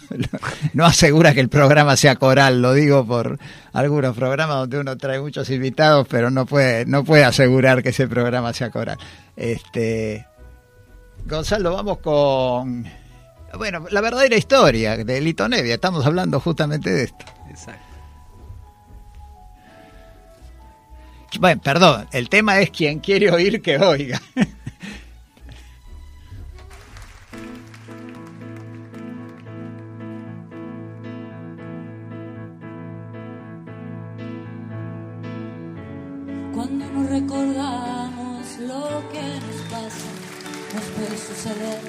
no asegura que el programa sea coral, lo digo por algunos programas donde uno trae muchos invitados, pero no puede, no puede asegurar que ese programa sea coral. Este Gonzalo, vamos con bueno, la verdadera historia de Lito Nevia, estamos hablando justamente de esto. Exacto. Bueno, perdón, el tema es quien quiere oír que oiga. Cuando no recordamos lo que nos pasa, nos puede suceder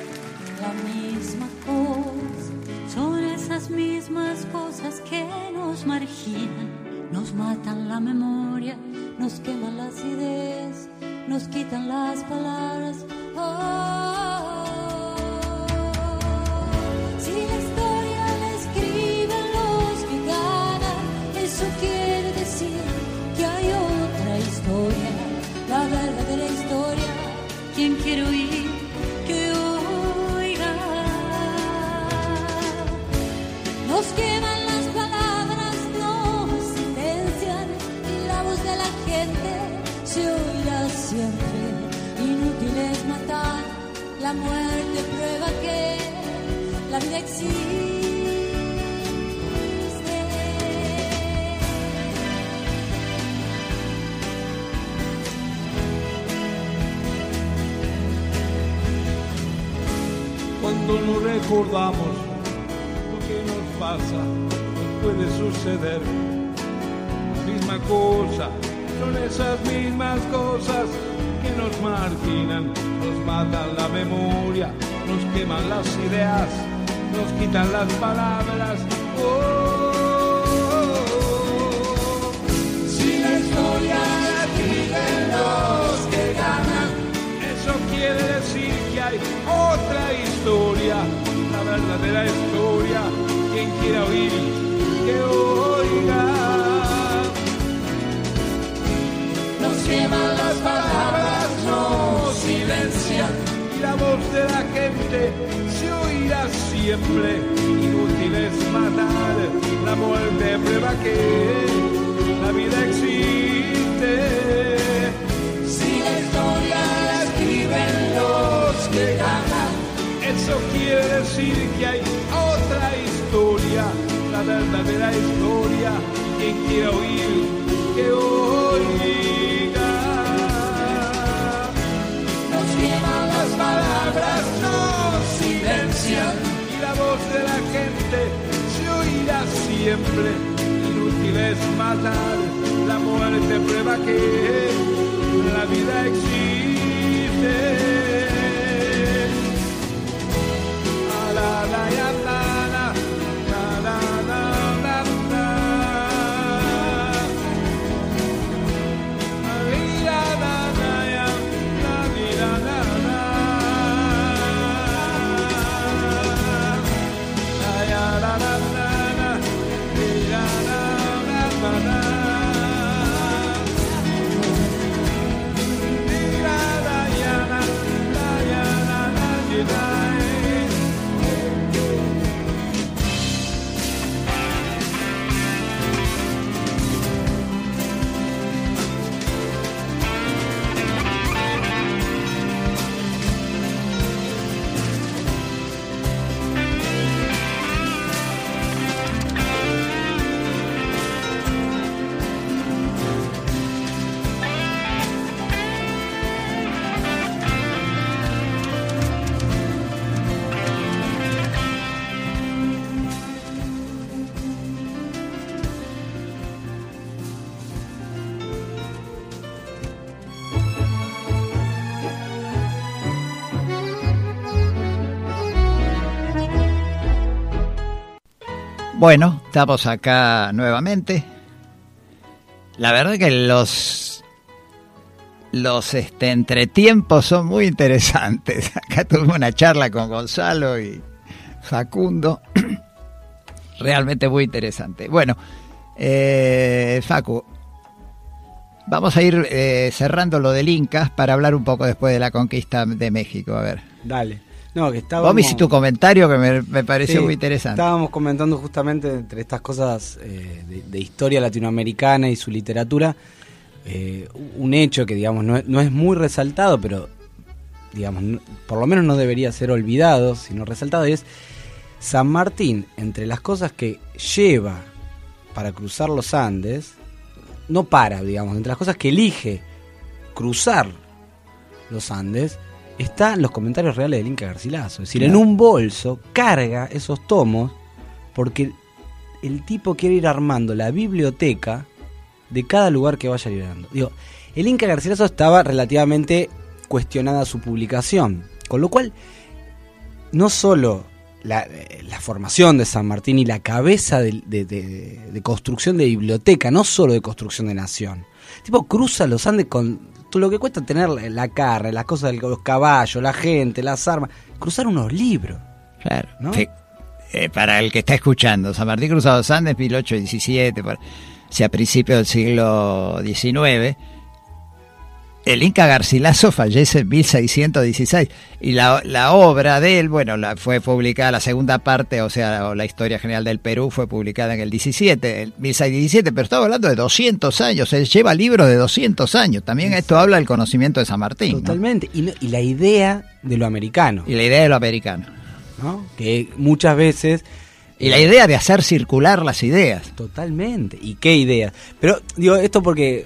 la misma cosa. Son esas mismas cosas que nos marginan, nos matan la memoria, nos queman las ideas, nos quitan las palabras. Oh, si la historia la escriben los que ganan, eso quiere decir que hay otra historia, la verdadera historia. Quien quiere oír, la muerte prueba que la vida existe. Cuando no recordamos lo que nos pasa, nos puede suceder la misma cosa. Son esas mismas cosas nos marginan, nos matan la memoria, nos queman las ideas, nos quitan las palabras. Oh, si la historia la escriben los que ganan, eso quiere decir que hay otra historia, la verdadera historia. Quien quiera oír, que oiga. Nos queman las palabras, gente se oirá siempre. Inútil es matar, la muerte prueba que la vida existe. Si la historia la escriben los que ganan, eso quiere decir que hay otra historia, la verdadera historia. Quien quiera oír, que oiga. Nos queman las palabras, nos silencian y la voz de la gente se oirá siempre. Inútil es matar, la muerte prueba que Bueno, estamos acá nuevamente. La verdad que los los este, entretiempos son muy interesantes. Acá tuve una charla con Gonzalo y Facundo. Realmente muy interesante. Bueno, eh, Facu, vamos a ir eh, cerrando lo del Incas para hablar un poco después de la conquista de México. A ver. Dale. No, que estábamos... Vos me hiciste tu comentario que me, me pareció Sí, muy interesante. Estábamos comentando justamente entre estas cosas eh, de, de historia latinoamericana y su literatura, eh, un hecho que digamos no, es- no es muy resaltado, pero digamos no- por lo menos no debería ser olvidado, sino resaltado, y es San Martín, entre las cosas que lleva para cruzar los Andes, no para, digamos, entre las cosas que elige cruzar los Andes, están los comentarios reales del Inca Garcilaso. Es decir, en un bolso carga esos tomos porque el tipo quiere ir armando la biblioteca de cada lugar que vaya liberando. Digo, el Inca Garcilaso estaba relativamente cuestionada su publicación, con lo cual no solo la, eh, la formación de San Martín y la cabeza de, de- de- de construcción de biblioteca, no solo de construcción de nación. Tipo, cruza los Andes con todo lo que cuesta tener la, carne, las cosas de los caballos, la gente, las armas. Cruzar unos libros. Claro. ¿no? Fe- eh, para el que está escuchando, San Martín Cruzado los Andes, 1817, por- o sea, a principios del siglo XIX. El Inca Garcilaso fallece en 1616 y la, la obra de él, bueno, la, fue publicada la segunda parte, o sea, la historia general del Perú fue publicada en el 17, el 1617, pero estamos hablando de 200 años, él lleva libros de 200 años. También esto habla del conocimiento de San Martín. ¿no? Totalmente. Y, y la idea de lo americano. Y la idea de lo americano. ¿no? Que muchas veces... Y la idea de hacer circular las ideas. Totalmente. ¿Y qué ideas? Pero digo esto porque,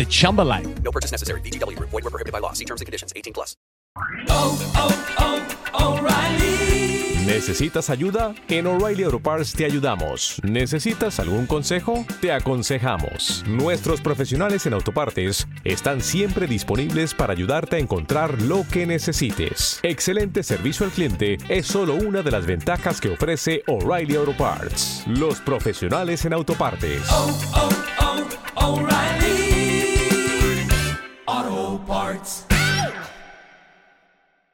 the Chumba life. No purchase necessary. VGW Group. Void were prohibited by law. See terms and conditions. 18 plus. ¿Necesitas ayuda? En O'Reilly Auto Parts te ayudamos. ¿Necesitas algún consejo? Te aconsejamos. Nuestros profesionales en autopartes están siempre disponibles para ayudarte a encontrar lo que necesites. Excelente servicio al cliente es solo una de las ventajas que ofrece O'Reilly Auto Parts. Los profesionales en autopartes. oh, oh, O'Reilly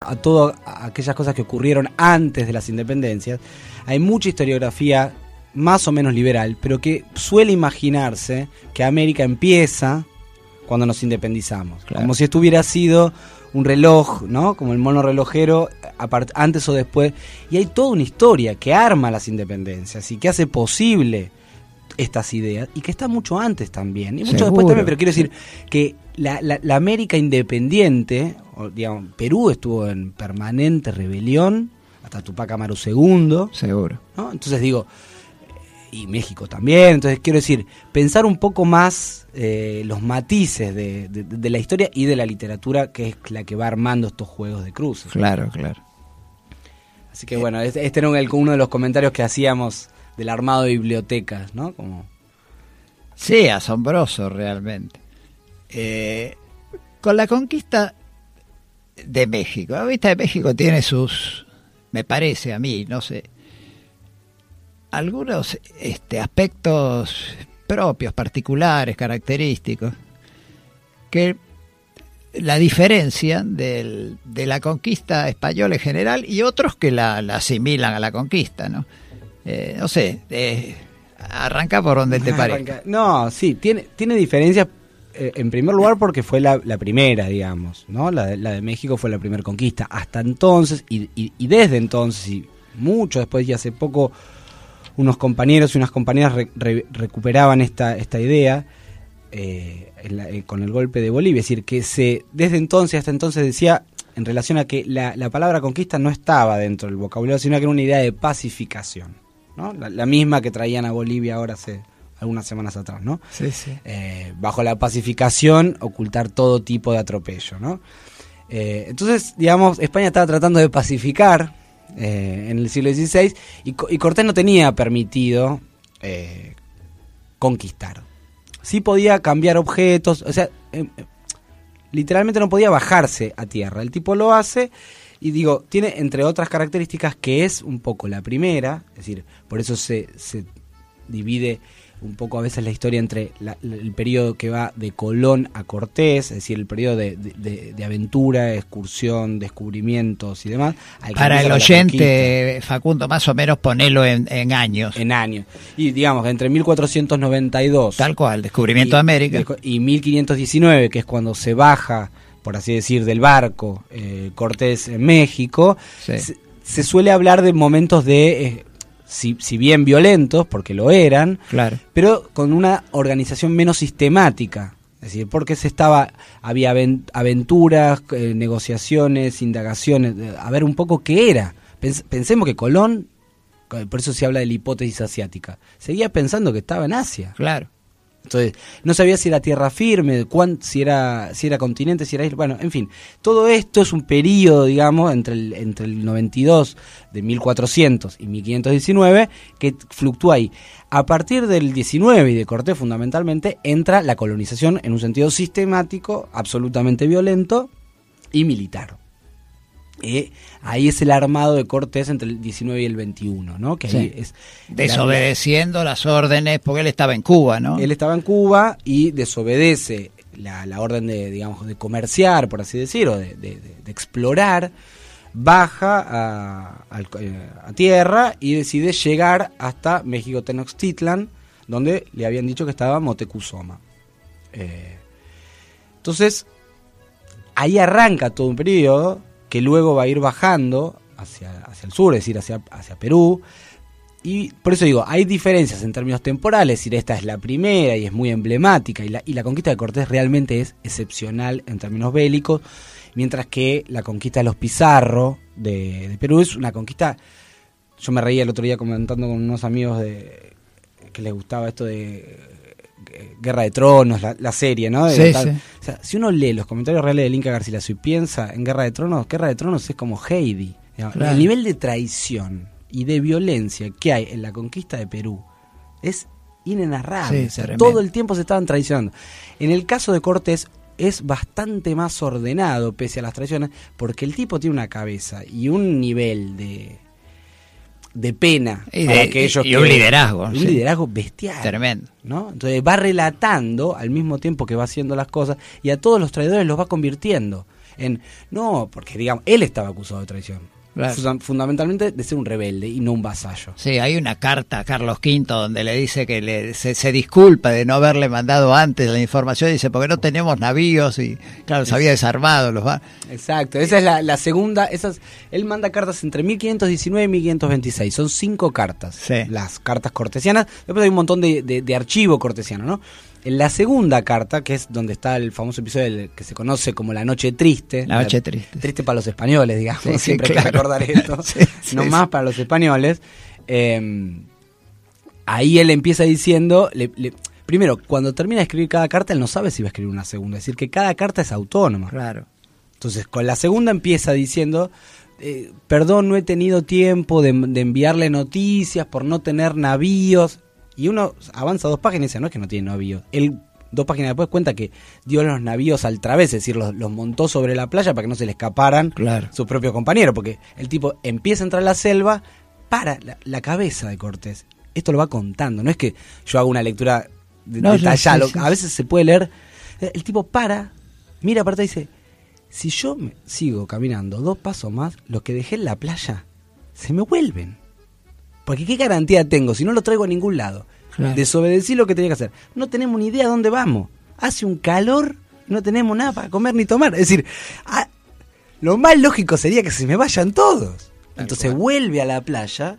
a todas aquellas cosas que ocurrieron antes de las independencias, hay mucha historiografía más o menos liberal, pero que suele imaginarse que América empieza cuando nos independizamos. Como si esto hubiera sido un reloj, ¿no? Como el mono relojero, antes o después. Y hay toda una historia que arma las independencias y que hace posible estas ideas y que está mucho antes también y mucho después también pero quiero decir que la, la- la América independiente o, digamos Perú estuvo en permanente rebelión hasta Tupac Amaru II seguro ¿no? entonces digo y México también entonces quiero decir pensar un poco más eh, los matices de, de- de la historia y de la literatura que es la que va armando estos juegos de cruces Claro, claro. así que bueno este, este era un- el- uno de los comentarios que hacíamos del armado de bibliotecas no como Sí, asombroso realmente. Eh, con la conquista de México, la conquista de México tiene sus, me parece a mí, no sé, algunos este, aspectos propios, particulares, característicos, que la diferencia del- de la conquista española en general y otros que la, la asimilan a la conquista, ¿no? Eh, no sé, eh, arranca por donde te parezca. No, sí, tiene, tiene diferencias. eh, en primer lugar porque fue la, la primera, digamos, ¿no? La, de- la de México fue la primera conquista. Hasta entonces, y, y- y desde entonces, y mucho después, y hace poco, unos compañeros y unas compañeras re- re- recuperaban esta, esta idea eh, en la- eh, con el golpe de Bolivia. Es decir, que se desde entonces hasta entonces decía, en relación a que la, la palabra conquista no estaba dentro del vocabulario, sino que era una idea de pacificación. ¿No? La, la misma que traían a Bolivia ahora hace algunas semanas atrás, ¿no? Sí, sí. Eh, bajo la pacificación, ocultar todo tipo de atropello, ¿no? Eh, entonces, digamos, España estaba tratando de pacificar eh, en el siglo XVI y, Co- y Cortés no tenía permitido conquistar. Sí podía cambiar objetos, o sea, literalmente no podía bajarse a tierra. El tipo lo hace y digo, tiene entre otras características que es un poco la primera, es decir, por eso se, se divide un poco a veces la historia entre la- el periodo que va de Colón a Cortés, es decir, el periodo de, de- aventura, excursión, descubrimientos y demás. al Para el oyente, Facundo, más o menos ponelo en, en años. En años. Y digamos, entre 1492. Tal cual, descubrimiento y- de América. Y 1519, que es cuando se baja, por así decir, del barco eh, Cortés en México, Sí. se, se suele hablar de momentos de, eh, si, si bien violentos, porque lo eran, Claro. pero con una organización menos sistemática. Es decir, porque se estaba, había aven- aventuras, eh, negociaciones, indagaciones, a ver un poco qué era. Pens- pensemos que Colón, por eso se habla de la hipótesis asiática, seguía pensando que estaba en Asia. Claro. Entonces, no sabía si era tierra firme, cuán- si era si era continente, si era isla. Bueno, en fin, todo esto es un periodo, digamos, entre el, entre el 92 de 1400 y 1519 que fluctúa ahí. A partir del 19 y de Cortés fundamentalmente entra la colonización en un sentido sistemático, absolutamente violento y militar. Eh, ahí es el armado de Cortés entre el 19 y el 21, ¿no? Que ahí es Desobedeciendo las órdenes, porque él estaba en Cuba, ¿no? él estaba en Cuba y desobedece la, la orden de, digamos, de comerciar, por así decir, o de, de- de- de explorar, baja a, eh, a tierra y decide llegar hasta México Tenochtitlan, donde le habían dicho que estaba Motecuzoma. Eh, entonces, ahí arranca todo un periodo que luego va a ir bajando hacia, hacia el sur, es decir, hacia, hacia Perú. Y por eso digo, hay diferencias en términos temporales, es esta es la primera y es muy emblemática, y la, y la conquista de Cortés realmente es excepcional en términos bélicos, mientras que la conquista de los Pizarro de, Perú es una conquista, yo me reía el otro día comentando con unos amigos de que les gustaba esto de Guerra de Tronos, la, la serie, ¿no? Sí, tal- sí. O sea, si uno lee los comentarios reales de Inca Garcilaso y piensa en Guerra de Tronos, Guerra de Tronos es como Heidi. Claro. El nivel de traición y de violencia que hay en la conquista de Perú es inenarrable. Sí, O sea, tremendo. todo el tiempo se estaban traicionando. En el caso de Cortés es bastante más ordenado pese a las traiciones porque el tipo tiene una cabeza y un nivel de de pena Y para de- aquellos y que- un liderazgo, un sí. liderazgo bestial Tremendo. ¿no? Entonces va relatando al mismo tiempo que va haciendo las cosas y a todos los traidores los va convirtiendo en no, porque digamos, él estaba acusado de traición. Claro. Fundamentalmente de ser un rebelde y no un vasallo. Sí, hay una carta a Carlos V donde le dice que le- se, se disculpa de no haberle mandado antes la información. Dice, porque no tenemos navíos y, claro, se había desarmado los Exacto, esa es la, la segunda, esas, él manda cartas entre 1519 y 1526, son cinco cartas, las cartas cortesianas, después hay un montón de, de- de archivo cortesiano, ¿no? En la segunda carta, que es donde está el famoso episodio que se conoce como la noche triste. La noche triste. Triste para los españoles, digamos, Sí, sí, siempre hay que recordar esto. Sí, no más para los españoles. eh, ahí él empieza diciendo, le- le- primero, cuando termina de escribir cada carta, él no sabe si va a escribir una segunda, es decir, que cada carta es autónoma. Claro. Entonces, con la segunda empieza diciendo, eh, perdón, no he tenido tiempo de, de enviarle noticias por no tener navíos. Y uno avanza dos páginas y dice, no es que no tiene navíos. Él, dos páginas después, cuenta que dio los navíos al través, es decir, los, los montó sobre la playa para que no se le escaparan sus propios compañeros. Porque el tipo empieza a entrar a la selva para la, la cabeza de Cortés. Esto lo va contando, no es que yo haga una lectura de- No, detallada, sí, lo- sí, a veces se puede leer. El tipo para, mira aparte y dice, si yo me sigo caminando dos pasos más, los que dejé en la playa se me vuelven. Porque qué garantía tengo si no lo traigo a ningún lado. Claro. Desobedecí lo que tenía que hacer. No tenemos ni idea de dónde vamos. Hace un calor, no tenemos nada para comer ni tomar. Es decir, ah, lo más lógico sería que se me vayan todos. Entonces vuelve a la playa,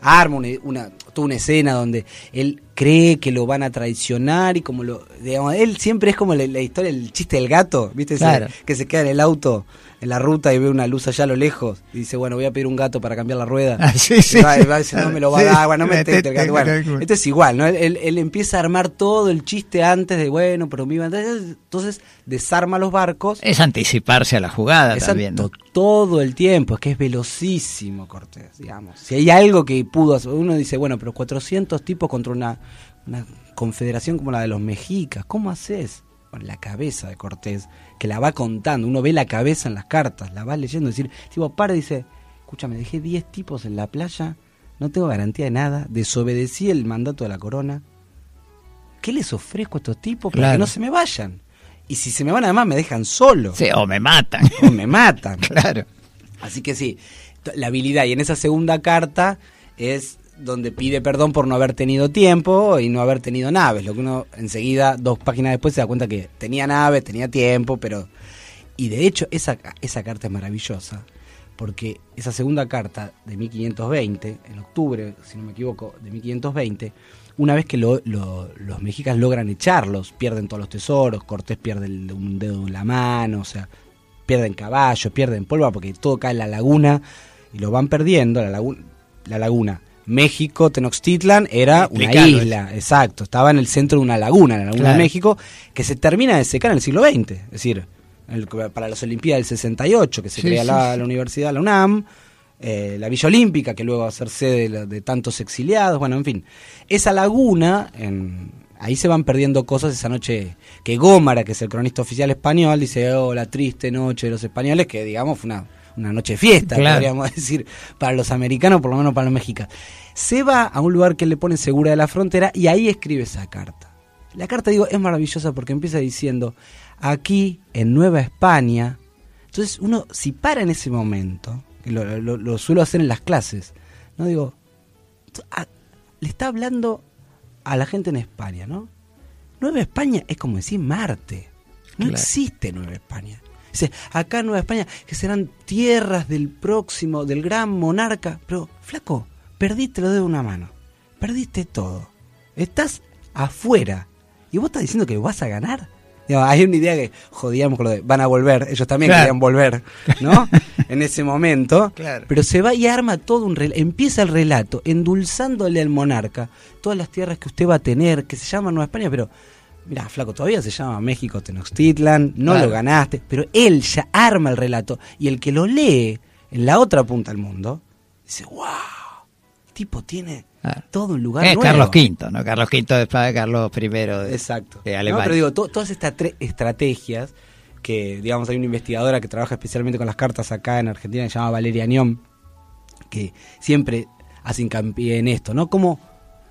arma una, una- toda una escena donde él cree que lo van a traicionar y como lo, digamos, él siempre es como la, la historia, el chiste del gato, ¿viste? Ese que se queda en el auto, en la ruta y ve una luz allá a lo lejos y dice, bueno, voy a pedir un gato para cambiar la rueda. Ah, sí, Y va, y va, dice, no me lo va a dar, bueno, no me el gato. Bueno, calcula. esto es igual, ¿no? Él, él- él empieza a armar todo el chiste antes de, bueno, pero a... Entonces desarma los barcos. Es anticiparse a la jugada Es también. todo el tiempo, es que es velocísimo Cortés, digamos. Si hay algo que pudo hacer, uno dice, bueno, pero 400 tipos contra una, una confederación como la de los mexicas, ¿cómo haces? Bueno, la cabeza de Cortés, que la va contando, uno ve la cabeza en las cartas, la va leyendo, es decir, tipo, para dice, escúchame, dejé 10 tipos en la playa, no tengo garantía de nada, desobedecí el mandato de la corona, ¿qué les ofrezco a estos tipos para Claro. que no se me vayan? Y si se me van además me dejan solo. Sí, o me matan. O me matan. claro. Así que sí, la habilidad. Y en esa segunda carta es donde pide perdón por no haber tenido tiempo y no haber tenido naves. Lo que uno enseguida, dos páginas después, se da cuenta que tenía naves, tenía tiempo, pero... Y de hecho, esa, esa carta es maravillosa, porque esa segunda carta de 1520, en octubre, si no me equivoco, de 1520, una vez que lo- lo- los mexicas logran echarlos, pierden todos los tesoros, Cortés pierde el- un dedo en la mano, o sea, pierden caballos, pierden polvo, porque todo cae en la laguna y lo van perdiendo, la laguna, la laguna. México, Tenochtitlan era una isla, exacto, estaba en el centro de una laguna, la laguna Claro. de México, que se termina de secar en el siglo XX, es decir, el- para las Olimpiadas del 68, que se Sí, crea sí, la, sí. la Universidad, la UNAM, eh, la Villa Olímpica, que luego va a ser sede de, de tantos exiliados, bueno, en fin. Esa laguna, en- ahí se van perdiendo cosas esa noche que Gómara, que es el cronista oficial español, dice, oh, la triste noche de los españoles, que digamos fue una, una noche de fiesta, Claro. podríamos decir, para los americanos, por lo menos para los mexicanos. Se va a un lugar que le pone segura de la frontera y ahí escribe esa carta. La carta, digo, es maravillosa porque empieza diciendo, aquí en Nueva España, entonces uno, si para en ese momento, que lo, lo- lo suelo hacer en las clases, no digo, a- le está hablando a la gente en España, ¿no? Nueva España es como decir Marte. No Claro. existe Nueva España. Dice, acá en Nueva España, que serán tierras del próximo, del gran monarca. Pero, flaco, perdiste lo de una mano. Perdiste todo. Estás afuera. Y vos estás diciendo que vas a ganar. Digo, hay una idea que jodíamos con lo de van a volver. Ellos también Claro. querían volver, ¿no? en ese momento. Claro. Pero se va y arma todo un relato. Empieza el relato endulzándole al monarca todas las tierras que usted va a tener, que se llaman Nueva España, pero. Mira, flaco, todavía se llama México Tenochtitlan, no Claro. lo ganaste, pero él ya arma el relato y el que lo lee en la otra punta del mundo, dice, wow, el tipo tiene todo un lugar Es nuevo. Carlos V, ¿no? Carlos V después de Carlos I de, Exacto. de No, Alemania. pero digo, to- todas estas tres estrategias que, digamos, hay una investigadora que trabaja especialmente con las cartas acá en Argentina, que se llama Valeria Niom, que siempre hace hincapié en esto, ¿no? Como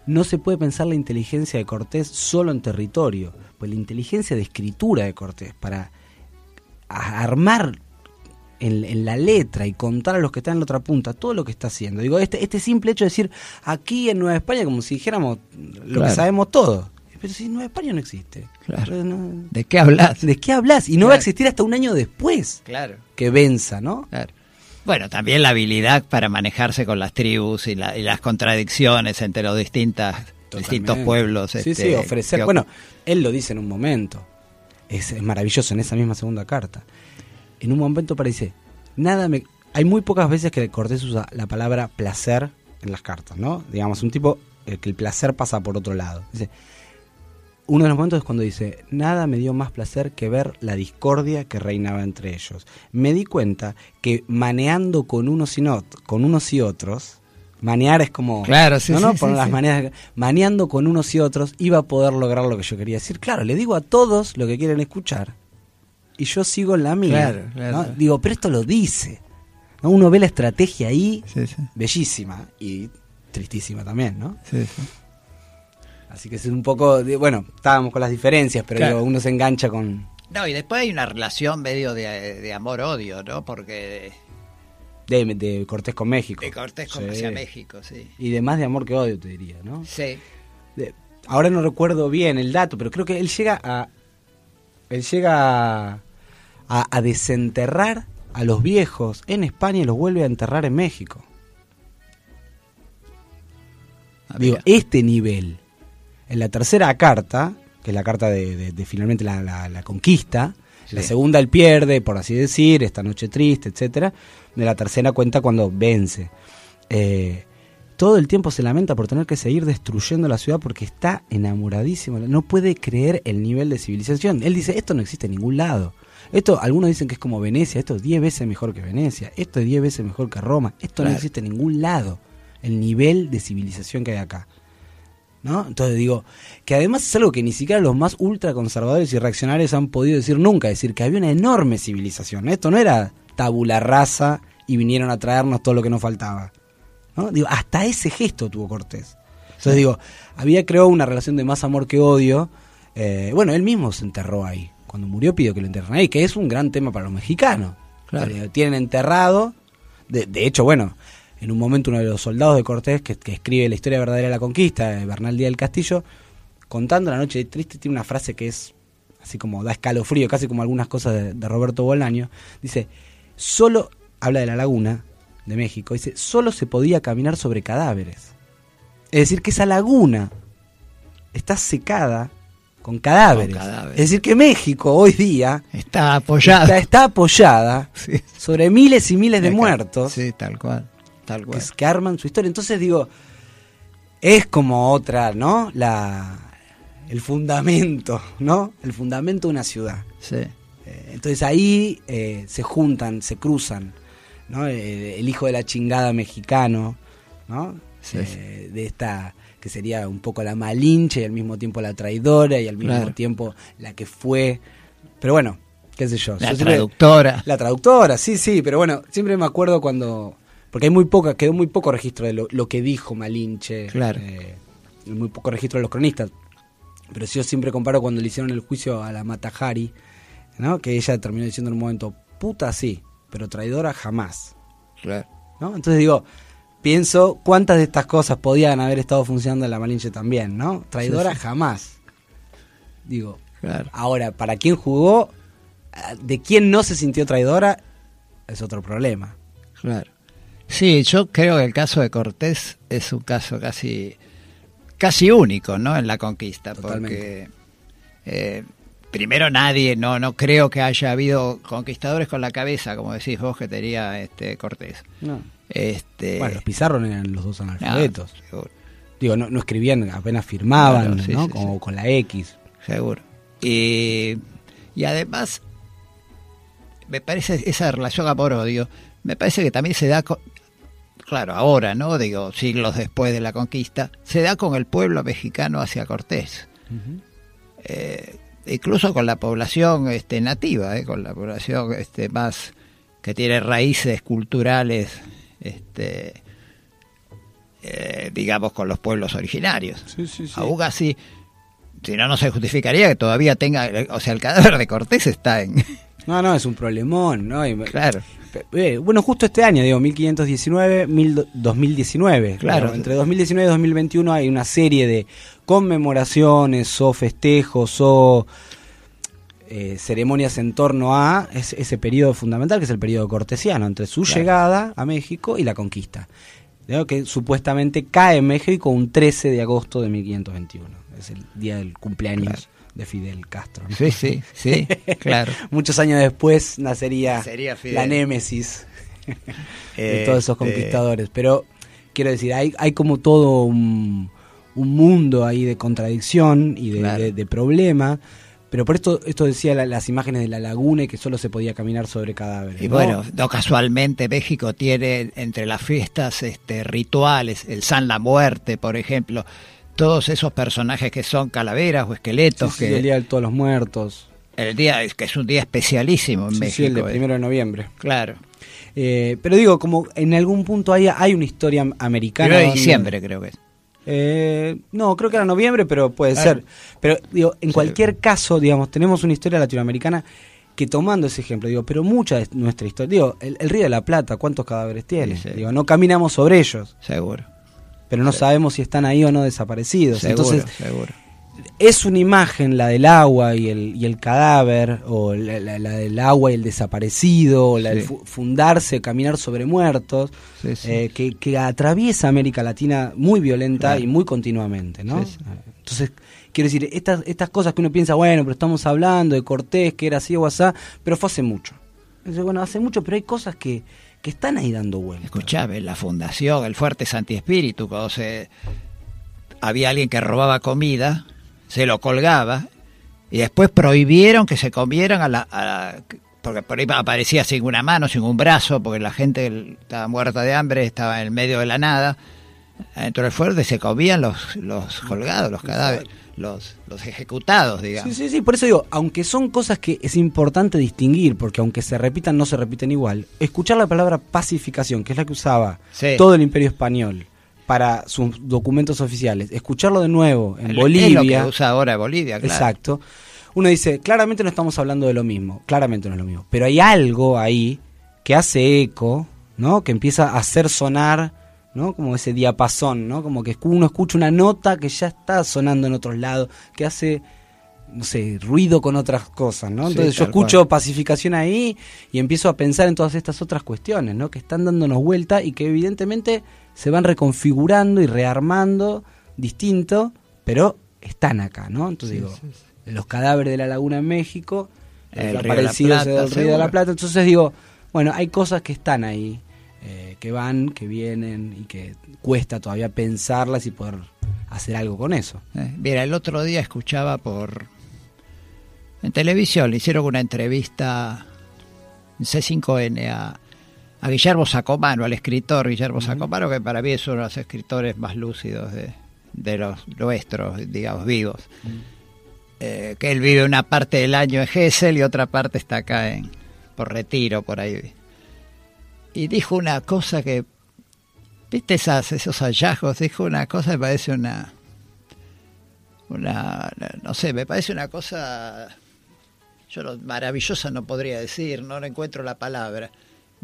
no se puede pensar la inteligencia de Cortés solo en territorio, pues la inteligencia de escritura de Cortés para armar en, en la letra y contar a los que están en la otra punta todo lo que está haciendo. Digo, este, este simple hecho de decir aquí en Nueva España, como si dijéramos lo que sabemos todos. Pero si Nueva España no existe. Claro. No- ¿De qué hablas? ¿De qué hablas? Y no va a existir hasta un año después Claro. que venza, ¿no? Claro. Bueno, también la habilidad para manejarse con las tribus y, la- y las contradicciones entre los distintas, distintos pueblos. Sí, este, sí, ofrecer. que- Bueno, él lo dice en un momento. Es, es maravilloso en esa misma segunda carta. En un momento parece, nada me. Hay muy pocas veces que Cortés usa la palabra placer en las cartas, ¿no? Digamos, un tipo eh, que el placer pasa por otro lado. Dice, uno de los momentos es cuando dice, nada me dio más placer que ver la discordia que reinaba entre ellos. Me di cuenta que maneando con unos y, not- con unos y otros, manear es como... Claro, sí, ¿no, no? sí, Poner sí, las maneras, maneando con unos y otros, iba a poder lograr lo que yo quería decir. Claro, le digo a todos lo que quieren escuchar. Y yo sigo en la mía. Claro, claro. ¿no? Digo, pero esto lo dice. ¿no? Uno ve la estrategia ahí, bellísima y tristísima también, ¿no? Sí, sí. Así que es un poco, de- bueno, estábamos con las diferencias, pero Claro. digo, uno se engancha con... No, y después hay una relación medio de, de amor-odio, ¿no? Porque De, de Cortés con México. de Cortés con Sí. hacia México, sí. Y de más de amor que odio, te diría, ¿no? Sí. De- ahora no recuerdo bien el dato, pero creo que él llega a... Él llega a, a- a desenterrar a los viejos en España y los vuelve a enterrar en México. Digo, este nivel. En la tercera carta, que es la carta de, de- de finalmente la, la- la conquista, la segunda él pierde, por así decir, esta noche triste, etcétera. De la tercera cuenta cuando vence. Eh, todo el tiempo se lamenta por tener que seguir destruyendo la ciudad porque está enamoradísimo. No puede creer el nivel de civilización. Él dice, esto no existe en ningún lado. Esto, algunos dicen que es como Venecia, esto es 10 veces mejor que Venecia, esto es 10 veces mejor que Roma, esto no existe en ningún lado, el nivel de civilización que hay acá. ¿No? Entonces digo, que además es algo que ni siquiera los más ultraconservadores y reaccionarios han podido decir nunca, decir que había una enorme civilización. Esto no era tabula rasa y vinieron a traernos todo lo que nos faltaba. ¿no? Digo, hasta ese gesto tuvo Cortés. Entonces digo, había creado una relación de más amor que odio. Eh, bueno, él mismo se enterró ahí. Cuando murió pidió que lo enterren ahí, que es un gran tema para los mexicanos. Claro. Eh, tienen enterrado. De, de hecho, bueno, en un momento uno de los soldados de Cortés, que, que escribe la historia verdadera de la conquista, eh, Bernal Díaz del Castillo, contando la noche triste, tiene una frase que es así como da escalofrío, casi como algunas cosas de, de Roberto Bolaño. Dice, solo, habla de la laguna de México, dice, solo se podía caminar sobre cadáveres. Es decir, que esa laguna está secada con cadáveres. Con cadáveres. Es decir, que México hoy día Está apoyada. está, está apoyada Sí. sobre miles y miles de Acá. muertos Sí, tal cual. Tal que, cual. que arman su historia. Entonces digo, es como otra, ¿no? La, el fundamento, ¿no? El fundamento de una ciudad. Sí. Eh, Entonces ahí eh, se juntan, se cruzan, ¿no? Eh, el hijo de la chingada mexicano, ¿no? Sí, Eh, de esta que sería un poco la malinche y al mismo tiempo la traidora y al mismo Claro. tiempo la que fue. Pero bueno, qué sé yo. La yo siempre- traductora. la traductora, sí, sí, pero bueno, siempre me acuerdo cuando. Porque hay muy poca, quedó muy poco registro de lo, lo que dijo Malinche. Claro. eh, muy poco registro de los cronistas. Pero yo siempre comparo cuando le hicieron el juicio a la Matajari, ¿no? Que ella terminó diciendo en un momento, puta sí, pero traidora jamás. Claro. ¿no? Entonces digo, pienso cuántas de estas cosas podían haber estado funcionando en la Malinche también, ¿no? Traidora Sí, sí. jamás. Digo, Claro. ahora, para quién jugó, de quién no se sintió traidora, es otro problema. Claro. Sí, yo creo que el caso de Cortés es un caso casi casi único, ¿no? En la conquista, porque eh, primero nadie, no no creo que haya habido conquistadores con la cabeza, como decís vos que tenía este Cortés. No. Este, Bueno, los Pizarro eran los dos analfabetos. No, seguro. Digo, no, no escribían, apenas firmaban, Claro, sí, ¿no? sí, Como sí. con la X. Seguro. Y, y además, me parece esa relación amor-odio, me parece que también se da, claro, ahora, ¿no? Digo, siglos después de la conquista, se da con el pueblo mexicano hacia Cortés. Eh, incluso con la población este, nativa, ¿eh? con la población este, más que tiene raíces culturales, este, eh, digamos, con los pueblos originarios. Aún así, si no, no se justificaría que todavía tenga, o sea, el cadáver de Cortés está en... No, no, es un problemón, ¿no? Y- Claro. Eh, bueno, justo este año, digo, 1519, mil- 2019. Claro. Claro, entre 2019 y 2021 hay una serie de conmemoraciones o festejos o eh, ceremonias en torno a es- ese periodo fundamental que es el periodo cortesiano, entre su Claro. llegada a México y la conquista. Digo que supuestamente cae en México un 13 de agosto de 1521. Es el día del cumpleaños de Fidel Castro. ¿no? Sí, sí, sí, claro. Muchos años después nacería Sería la némesis de todos esos este- conquistadores. Pero quiero decir, hay, hay como todo un, un mundo ahí de contradicción y de, Claro. de- de problema. Pero por esto, esto decía la- las imágenes de la laguna y que solo se podía caminar sobre cadáveres. Y ¿no? bueno, no casualmente México tiene entre las fiestas este, rituales, el San la Muerte, por ejemplo, todos esos personajes que son calaveras o esqueletos. Sí, sí, que el Día de Todos los Muertos. el día es que es un día especialísimo en Sí, México. sí, el de eh. primero de noviembre. Claro. Eh, pero digo, como en algún punto hay, hay una historia americana. Primero de donde- diciembre creo que es. Eh, no, creo que era noviembre, pero puede Ah. ser. Pero digo, en cualquier caso, digamos, tenemos una historia latinoamericana que tomando ese ejemplo, digo, pero mucha de nuestra historia, digo, el, el Río de la Plata, ¿cuántos cadáveres tiene? Sí, sí. Digo, no caminamos sobre ellos, Seguro. Pero no sabemos si están ahí o no desaparecidos. Seguro, Entonces, seguro. es una imagen la del agua y el, y el cadáver, o la, la- la del agua y el desaparecido, o la del Sí. fundarse, caminar sobre muertos, Sí, eh, que, que atraviesa América Latina muy violenta Claro. y muy continuamente, ¿no? Entonces, quiero decir, estas, estas cosas que uno piensa, bueno, pero estamos hablando de Cortés, que era así o asá, pero fue hace mucho. Entonces, bueno, hace mucho, pero hay cosas que, que están ahí dando vueltas. Escuchame, la fundación, el Fuerte Santi Espíritu, cuando se, había alguien que robaba comida, se lo colgaba y después prohibieron que se comieran a la, a la- porque por ahí aparecía sin una mano, sin un brazo, porque la gente estaba muerta de hambre, estaba en el medio de la nada. Dentro del fuerte se comían los, los colgados, los cadáveres, los, los ejecutados, digamos. Sí, sí, sí, por eso digo, aunque son cosas que es importante distinguir, porque aunque se repitan, no se repiten igual, escuchar la palabra pacificación, que es la que usaba Sí. todo el imperio español para sus documentos oficiales, escucharlo de nuevo en Es Bolivia. lo que usa ahora Bolivia, claro. Exacto. Uno dice, claramente no estamos hablando de lo mismo, claramente no es lo mismo, pero hay algo ahí que hace eco, ¿no? Que empieza a hacer sonar, ¿no? Como ese diapasón, ¿no? Como que uno escucha una nota que ya está sonando en otros lados, que hace no sé, ruido con otras cosas, ¿no? Sí, Entonces yo escucho cual. pacificación ahí y empiezo a pensar en todas estas otras cuestiones, ¿no? Que están dándonos vuelta y que evidentemente se van reconfigurando y rearmando distinto, pero están acá, ¿no? Entonces Sí, digo, sí, los cadáveres de la laguna en México, El Río de la aparecidos Plata, del Río de la. Plata, entonces digo, bueno, hay cosas que están ahí, eh, que van, que vienen y que cuesta todavía pensarlas y poder hacer algo con eso. Eh, Mira, el otro día escuchaba por... En televisión le hicieron una entrevista en C5N a, a Guillermo Sacomano, al escritor Guillermo Sacomano, que para mí es uno de los escritores más lúcidos de, de los nuestros, digamos, vivos. Eh, que él vive una parte del año en Gessel y otra parte está acá en por retiro, por ahí. Y dijo una cosa que, viste esas, esos hallazgos, dijo una cosa, me parece una, una, no sé, me parece una cosa, yo no- maravillosa no podría decir, no encuentro la palabra.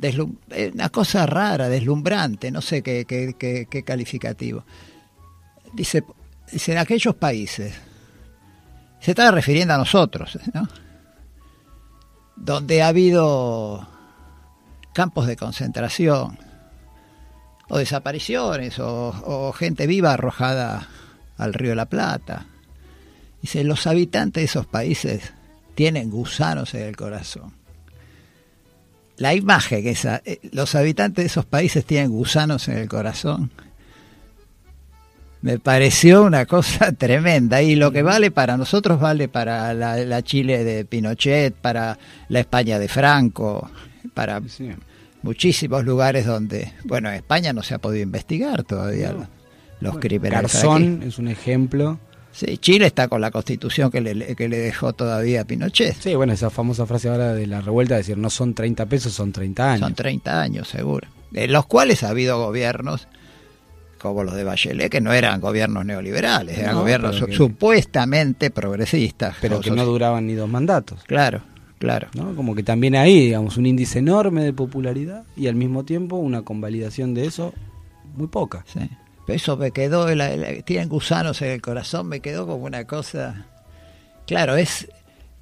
Eh, una cosa rara, deslumbrante, no sé qué, qué, qué- qué calificativo. Dice, dice, en aquellos países, se estaba refiriendo a nosotros, ¿no? Donde ha habido campos de concentración, o desapariciones, o, o gente viva arrojada al río de la Plata. Dice, los habitantes de esos países tienen gusanos en el corazón. La imagen que esa, eh, los habitantes de esos países tienen gusanos en el corazón, me pareció una cosa tremenda. Y lo que vale para nosotros vale para la, la Chile de Pinochet, para la España de Franco, para muchísimos lugares donde, bueno, en España no se ha podido investigar todavía los, los crímenes. Garzón aquí. es un ejemplo. Sí, Chile está con la constitución que le, que le dejó todavía a Pinochet. Sí, bueno, esa famosa frase ahora de la revuelta, de decir, no son 30 pesos, son 30 años. Son 30 años, seguro. En los cuales ha habido gobiernos como los de Bachelet, que no eran gobiernos neoliberales, eran No, gobiernos que- supuestamente progresistas. Pero que no duraban ni dos mandatos. Claro, claro. ¿no? Como que también hay, digamos, un índice enorme de popularidad y al mismo tiempo una convalidación de eso muy poca. Sí. Pero eso me quedó, la- la- tienen gusanos en el corazón, me quedó como una cosa... Claro, es...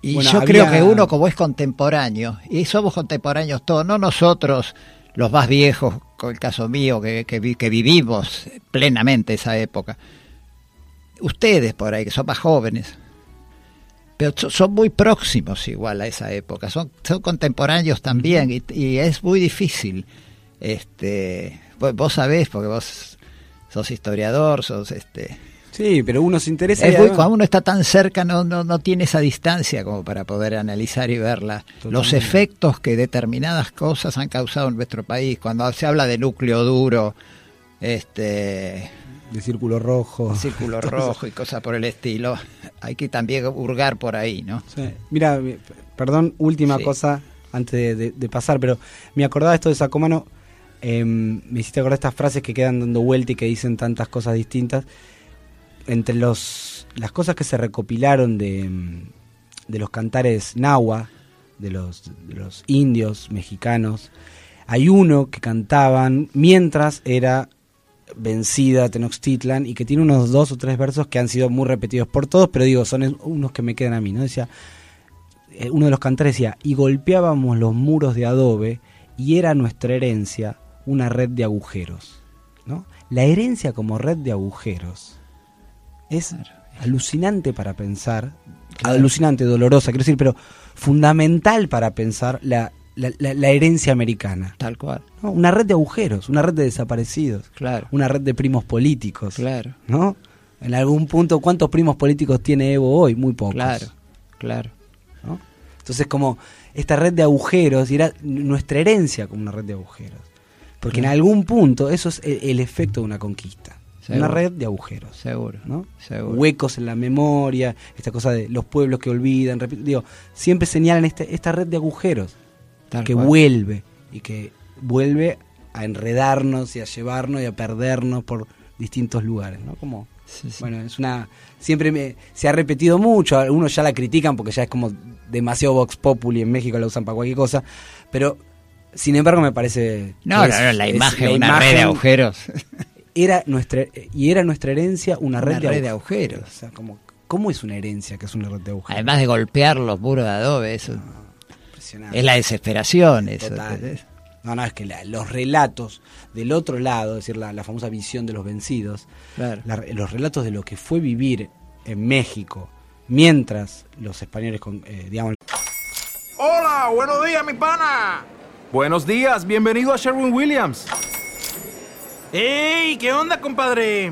Y Bueno, yo había- creo que uno como es contemporáneo, y somos contemporáneos todos, no nosotros los más viejos, con el caso mío, que, que, vi- que vivimos plenamente esa época. Ustedes por ahí, que son más jóvenes, pero son muy próximos igual a esa época, son, son contemporáneos también, y, y es muy difícil. Este, vos, vos sabés, porque vos sos historiador, sos este... Sí, pero uno se interesa. Es muy, cuando uno está tan cerca no, no, no tiene esa distancia como para poder analizar y verla. Los efectos que determinadas cosas han causado en nuestro país. Cuando se habla de núcleo duro, este de círculo rojo, círculo rojo y cosas por el estilo, hay que también hurgar por ahí, ¿no? Sí. Mira, mi- perdón, última Sí. cosa antes de, de- de pasar, pero me acordaba esto de Sacomano, eh, me hiciste acordar estas frases que quedan dando vuelta y que dicen tantas cosas distintas. Entre los, las cosas que se recopilaron de, mm, de los cantares nahua, de los, de los indios mexicanos, hay uno que cantaban mientras era vencida Tenochtitlan y que tiene unos dos o tres versos que han sido muy repetidos por todos, pero digo, son unos que me quedan a mí, ¿no? Decía, eh, uno de los cantares decía, y golpeábamos los muros de adobe y era nuestra herencia una red de agujeros, ¿no? La herencia como red de agujeros es alucinante para pensar, alucinante, dolorosa, quiero decir, pero fundamental para pensar la, la- la- la herencia americana. Tal cual. ¿no? Una red de agujeros, una red de desaparecidos, Claro. una red de primos políticos. Claro. ¿no? En algún punto, ¿cuántos primos políticos tiene Evo hoy? Muy pocos. Claro, claro. ¿no? Entonces, como esta red de agujeros, y era nuestra herencia como una red de agujeros. Porque en algún punto eso es el, el efecto de una conquista. Seguro. Una red de agujeros. Seguro. ¿no? Seguro. Huecos en la memoria, esta cosa de los pueblos que olvidan. digo, siempre señalan este, esta red de agujeros Tal que cual. vuelve y que vuelve a enredarnos y a llevarnos y a perdernos por distintos lugares, ¿no? Como bueno, es una siempre me, se ha repetido mucho, algunos ya la critican porque ya es como demasiado vox populi en México la usan para cualquier cosa, pero sin embargo me parece No, que no, no, la es imagen, la una red de agujeros. Era nuestra y era nuestra herencia una red, Una de, red de agujeros. O sea, como ¿cómo es una herencia que es una red de agujeros? Además de golpear los muros de adobe, eso Impresionante. es la desesperación. Eso. No, no, es que la- los relatos del otro lado, es decir, la, la famosa visión de los vencidos, Claro. la- los relatos de lo que fue vivir en México mientras los españoles, con, eh, digamos, Hola, buenos días, mi pana. Buenos días, bienvenido a Sherwin Williams. ¡Ey! ¿Qué onda, compadre?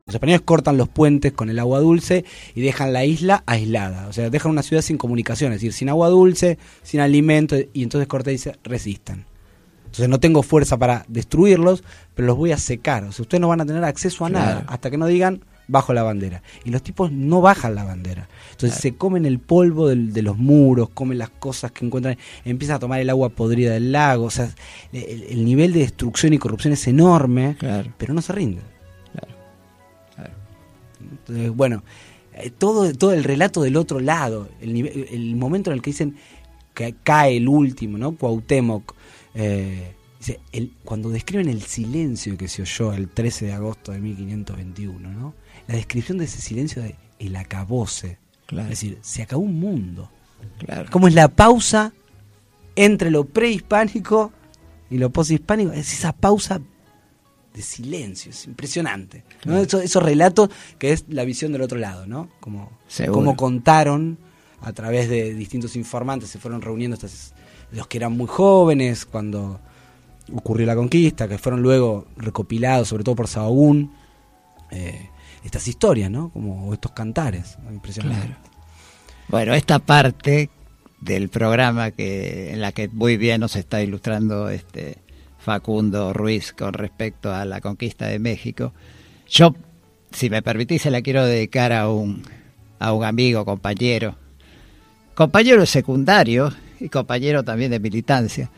los españoles cortan los puentes con el agua dulce y dejan la isla aislada. O sea, dejan una ciudad sin comunicación, es decir, sin agua dulce, sin alimento, y entonces Cortés dice, resistan. Entonces no tengo fuerza para destruirlos, pero los voy a secar. O sea, ustedes no van a tener acceso a nada hasta que no digan bajo la bandera. Y los tipos no bajan la bandera. Entonces se comen el polvo del- de los muros, comen las cosas que encuentran, empiezan a tomar el agua podrida del lago. O sea, el, el nivel de destrucción y corrupción es enorme, pero no se rinden. Entonces, bueno, eh, todo, todo el relato del otro lado, el, nive- el momento en el que dicen que cae el último, ¿no? Cuauhtémoc. eh, dice, el, cuando describen el silencio que se oyó el 13 de agosto de 1521, ¿no? La descripción de ese silencio de el acabose. Claro. Es decir, se acabó un mundo. Claro. ¿Cómo es la pausa entre lo prehispánico y lo poshispánico? Es esa pausa de silencio, es impresionante. esos relatos que es la visión del otro lado, ¿no? Como, como contaron a través de distintos informantes, se fueron reuniendo estas, los que eran muy jóvenes cuando ocurrió la conquista, que fueron luego recopilados, sobre todo por Sahagún, eh, estas historias, ¿no? Como estos cantares, ¿no? impresionante. Claro. Bueno, esta parte del programa que en la que muy bien nos está ilustrando este Facundo Ruiz con respecto a la conquista de México, yo, si me permitís, se la quiero dedicar a un a un amigo, compañero, compañero secundario y compañero también de militancia,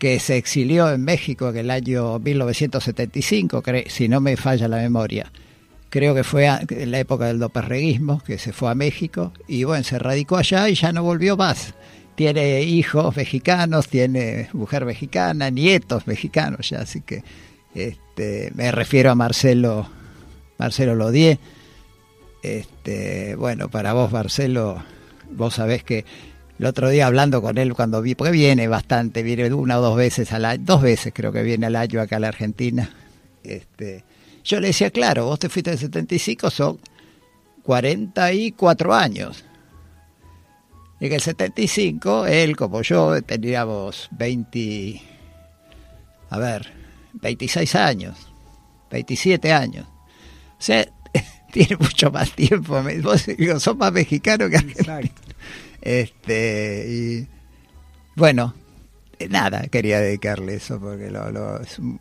que se exilió en México en el año 1975, cre- si no me falla la memoria. Creo que fue en la época del doperreguismo, que se fue a México y bueno, se radicó allá y ya no volvió más. Tiene hijos mexicanos, tiene mujer mexicana, nietos mexicanos ya, así que este, me refiero a Marcelo, Marcelo Lodier. Este, bueno, para vos, Marcelo, vos sabés que el otro día hablando con él cuando vi, porque viene bastante, viene una o dos veces al año, dos veces creo que viene al año acá a la Argentina. Este, yo le decía, claro, vos te fuiste del 75, son 44 años. Y en el 75, él como yo, teníamos 20, a ver, 26 años, 27 años. O sea, tiene mucho más tiempo. Vos digo, sos más mexicano que argentino. Este, y bueno, nada, quería dedicarle eso porque lo, lo- es un-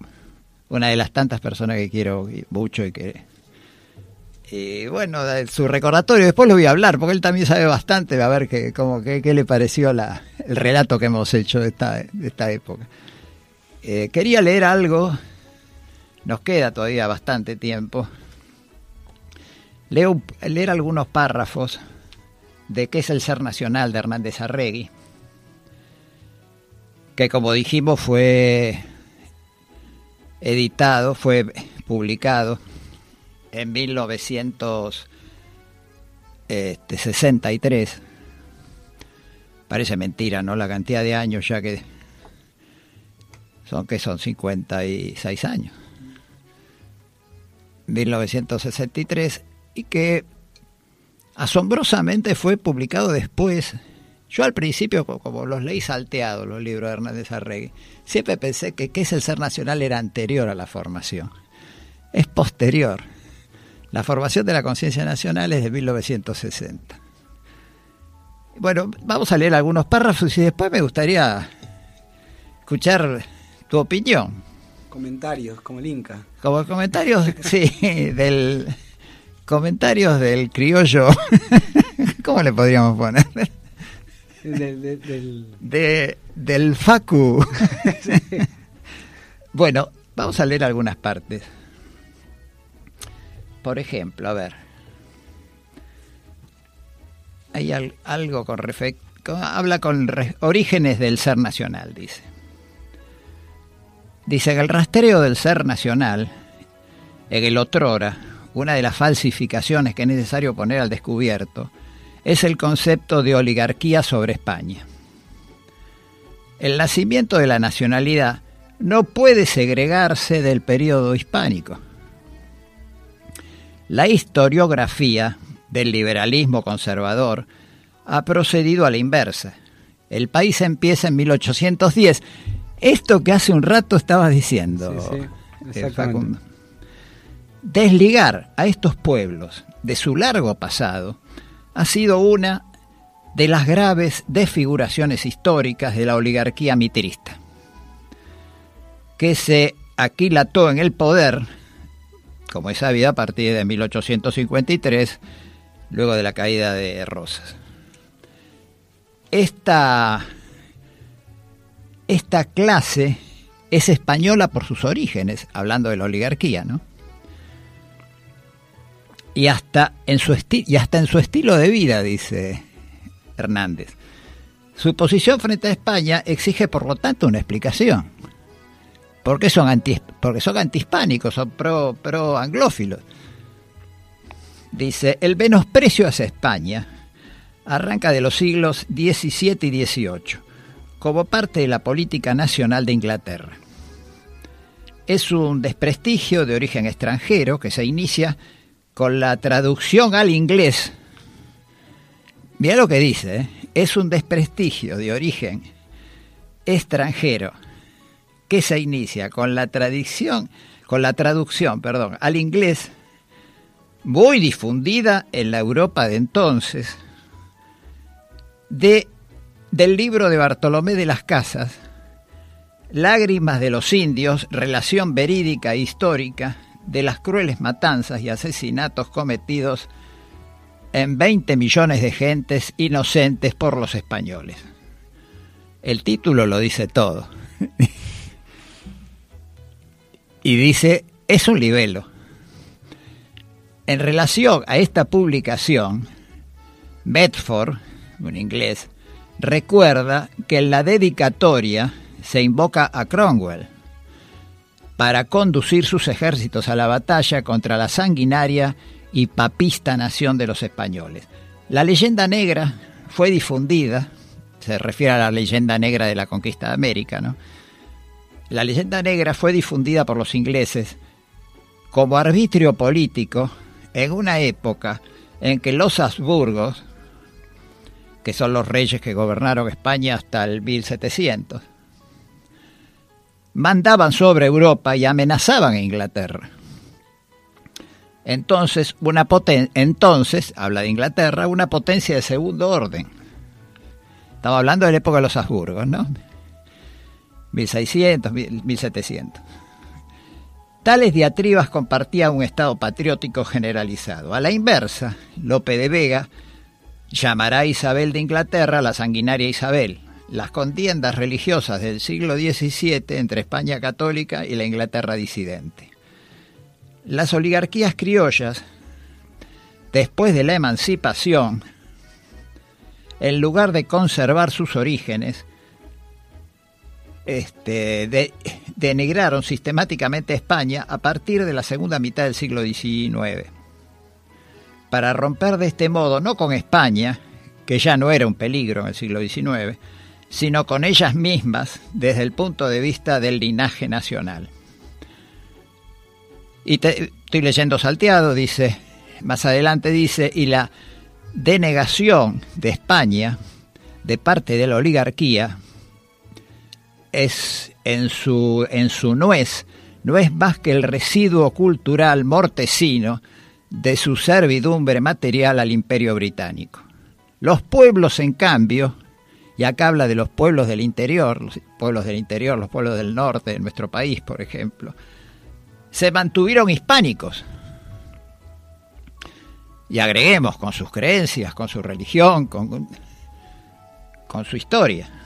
una de las tantas personas que quiero mucho y que y bueno, su recordatorio, después lo voy a hablar, porque él también sabe bastante, a ver qué, cómo, qué, qué le pareció la, el relato que hemos hecho de esta, de esta época. Eh, quería leer algo, nos queda todavía bastante tiempo. Leo, leer algunos párrafos de qué es el ser nacional de Hernández Arregui, que como dijimos fue editado, fue publicado en 1963. Parece mentira, ¿no? La cantidad de años ya que son que son 56 años. 1963 y que asombrosamente fue publicado después. Yo al principio, co- como los leí salteados los libros de Hernández Arregui, siempre pensé que qué es el ser nacional era anterior a la formación. Es posterior. La formación de la conciencia nacional es de 1960. Bueno, vamos a leer algunos párrafos y después me gustaría escuchar tu opinión. Comentarios, como el Inca. Como comentarios, sí, del comentarios del criollo. ¿Cómo le podríamos poner? Del- del- del- De, del Facu. bueno, vamos a leer algunas partes. Por ejemplo, a ver. Hay al- algo con respecto. Habla con orígenes del ser nacional, dice. Dice que el rastreo del ser nacional, en el otrora, una de las falsificaciones que es necesario poner al descubierto, es el concepto de oligarquía sobre España. El nacimiento de la nacionalidad no puede segregarse del periodo hispánico. La historiografía del liberalismo conservador ha procedido a la inversa. El país empieza en 1810. Esto que hace un rato estabas diciendo, Sí, sí, eh. Facundo. Desligar a estos pueblos de su largo pasado ha sido una de las graves desfiguraciones históricas de la oligarquía mitrista, que se aquilató en el poder, como es sabido, a partir de 1853, luego de la caída de Rosas. Esta, esta clase es española por sus orígenes, hablando de la oligarquía, ¿no? y hasta en su y hasta en su estilo de vida, dice Hernández. Su posición frente a España exige, por lo tanto, una explicación. ¿Por qué son anti, porque son antihispánicos, son pro, pro anglófilos? Dice, el menosprecio hacia España arranca de los siglos XVII y XVIII, como parte de la política nacional de Inglaterra. Es un desprestigio de origen extranjero que se inicia con la traducción al inglés. Mira lo que dice, ¿eh? es un desprestigio de origen extranjero que se inicia con la tradición, con la traducción, perdón, al inglés muy difundida en la Europa de entonces de del libro de Bartolomé de las Casas, Lágrimas de los indios, relación verídica e histórica de las crueles matanzas y asesinatos cometidos en 20 millones de gentes inocentes por los españoles. El título lo dice todo. y dice, es un libelo. En relación a esta publicación, Bedford, un inglés, recuerda que en la dedicatoria se invoca a Cromwell para conducir sus ejércitos a la batalla contra la sanguinaria y papista nación de los españoles. La leyenda negra fue difundida, se refiere a la leyenda negra de la conquista de América, ¿no? La leyenda negra fue difundida por los ingleses como arbitrio político en una época en que los Habsburgos, que son los reyes que gobernaron España hasta el 1700, mandaban sobre Europa y amenazaban a Inglaterra. Entonces, una poten entonces, habla de Inglaterra, una potencia de segundo orden. Estaba hablando de la época de los Habsburgos, ¿no? 1600, 1700. Tales diatribas compartían un estado patriótico generalizado. A la inversa, Lope de Vega llamará a Isabel de Inglaterra la sanguinaria Isabel. Las contiendas religiosas del siglo XVII entre España católica y la Inglaterra disidente. Las oligarquías criollas, después de la emancipación, en lugar de conservar sus orígenes, este, de, denigraron sistemáticamente a España a partir de la segunda mitad del siglo XIX. Para romper de este modo, no con España, que ya no era un peligro en el siglo XIX, sino con ellas mismas desde el punto de vista del linaje nacional. Y estoy leyendo salteado, dice, más adelante dice, y la denegación de España de parte de la oligarquía es en su, en su nuez, no es más que el residuo cultural mortecino de su servidumbre material al imperio británico. Los pueblos, en cambio, y acá habla de los pueblos del interior, los pueblos del interior, los pueblos del norte de nuestro país, por ejemplo, se mantuvieron hispánicos. Y agreguemos con sus creencias, con su religión, con, con su historia.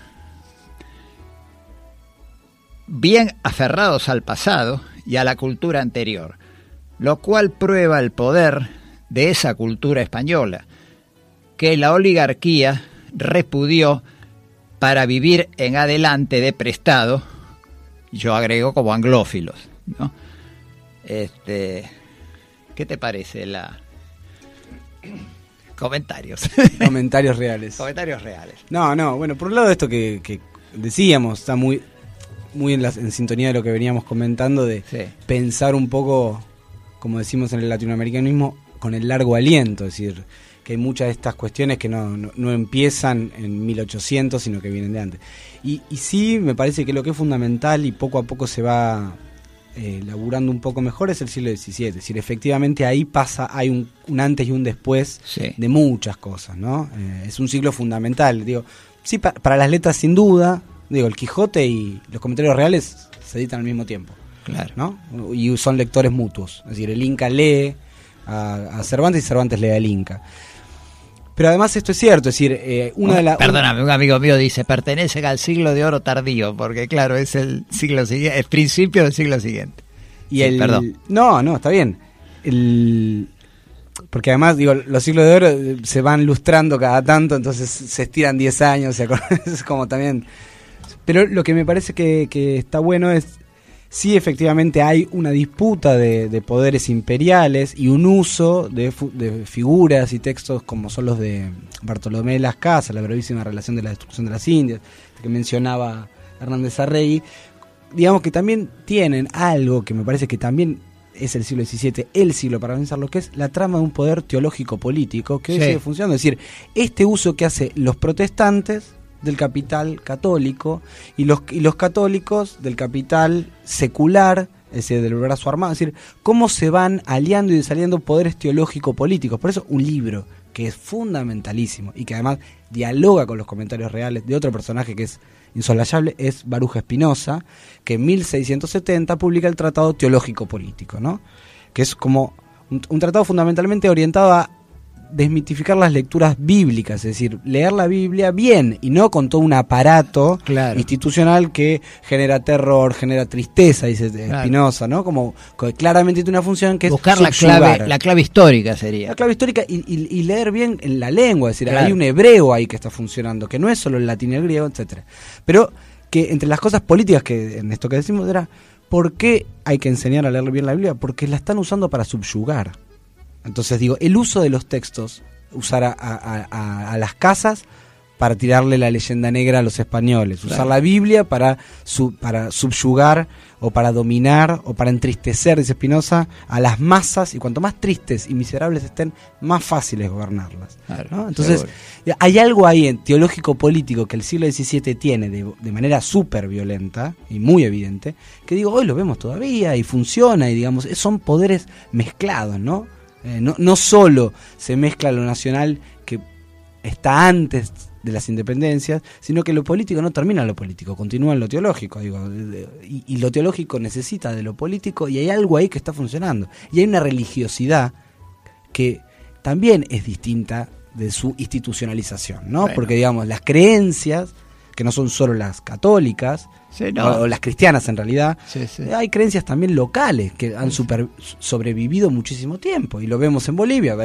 Bien aferrados al pasado y a la cultura anterior, lo cual prueba el poder de esa cultura española, que la oligarquía repudió para vivir en adelante de prestado, yo agrego como anglófilos, ¿no? Este, ¿qué te parece la comentarios? Comentarios reales. comentarios reales. No, no, bueno, por un lado esto que, que decíamos, está muy muy en, la, en, sintonía de lo que veníamos comentando de sí. pensar un poco, como decimos en el latinoamericanismo, con el largo aliento, es decir, que hay muchas de estas cuestiones que no, no, no empiezan en 1800, sino que vienen de antes. Y, y, sí, me parece que lo que es fundamental y poco a poco se va eh, laburando un poco mejor es el siglo XVII. Es decir, efectivamente ahí pasa, hay un, un antes y un después sí. de muchas cosas, ¿no? Eh, es un siglo fundamental, digo, sí, pa para las letras sin duda, digo, el Quijote y los comentarios reales se editan al mismo tiempo. Claro. ¿no? Y son lectores mutuos. Es decir, el Inca lee a, a Cervantes y Cervantes lee al Inca. Pero además esto es cierto, es decir, eh, una de las... Perdóname, un amigo mío dice, pertenece al siglo de oro tardío, porque claro, es el siglo siguiente, el principio del siglo siguiente. Y sí, el... Perdón. No, no, está bien. El... porque además, digo, los siglos de oro eh, se van lustrando cada tanto, entonces se estiran 10 años, ¿se acuerdan? es como también... Pero lo que me parece que, que está bueno es, sí efectivamente hay una disputa de, de poderes imperiales y un uso de, de figuras y textos como son los de Bartolomé de las Casas, la brevísima relación de la destrucción de las Indias, que mencionaba Hernández Arregui, digamos que también tienen algo que me parece que también es el siglo XVII, el siglo para pensar lo que es la trama de un poder teológico político que Sí. sigue funcionando. Es decir, este uso que hace los protestantes del capital católico y los, y los católicos del capital secular, es decir, del brazo armado, es decir, cómo se van aliando y desaliando poderes teológico-políticos. Por eso un libro que es fundamentalísimo y que además dialoga con los comentarios reales de otro personaje que es insolayable es Baruja Espinosa, que en 1670 publica el Tratado Teológico Político, ¿no? que es como un tratado fundamentalmente orientado a desmitificar las lecturas bíblicas, es decir, leer la Biblia bien y no con todo un aparato institucional que genera terror, genera tristeza, dice Claro. Spinoza, ¿no? Como claramente tiene una función que es Buscar la clave, la clave histórica sería. La clave histórica y, y- y leer bien en la lengua, es decir, Claro. hay un hebreo ahí que está funcionando, que no es solo el latín y el griego, etcétera. Pero que entre las cosas políticas que en esto que decimos era, ¿por qué hay que enseñar a leer bien la Biblia? Porque la están usando para subyugar. Entonces digo, el uso de los textos, usar a, a- a- a las casas para tirarle la leyenda negra a los españoles, usar Claro. la Biblia para, su- para subyugar o para dominar o para entristecer, dice Spinoza, a las masas y cuanto más tristes y miserables estén, más fácil es gobernarlas. ¿no? Entonces, seguro. hay algo ahí en teológico-político que el siglo XVII tiene de, de manera súper violenta y muy evidente, que digo, hoy lo vemos todavía y funciona y digamos, son poderes mezclados, ¿no? Eh, no, no solo se mezcla lo nacional que está antes de las independencias, sino que lo político no termina en lo político, continúa en lo teológico, digo, y, y lo teológico necesita de lo político y hay algo ahí que está funcionando. Y hay una religiosidad que también es distinta de su institucionalización, ¿no? Bueno. Porque digamos, las creencias, que no son solo las católicas, Sí, no. o, o las cristianas en realidad, Sí, sí. eh, hay creencias también locales que han super- sobrevivido muchísimo tiempo y lo vemos en Bolivia,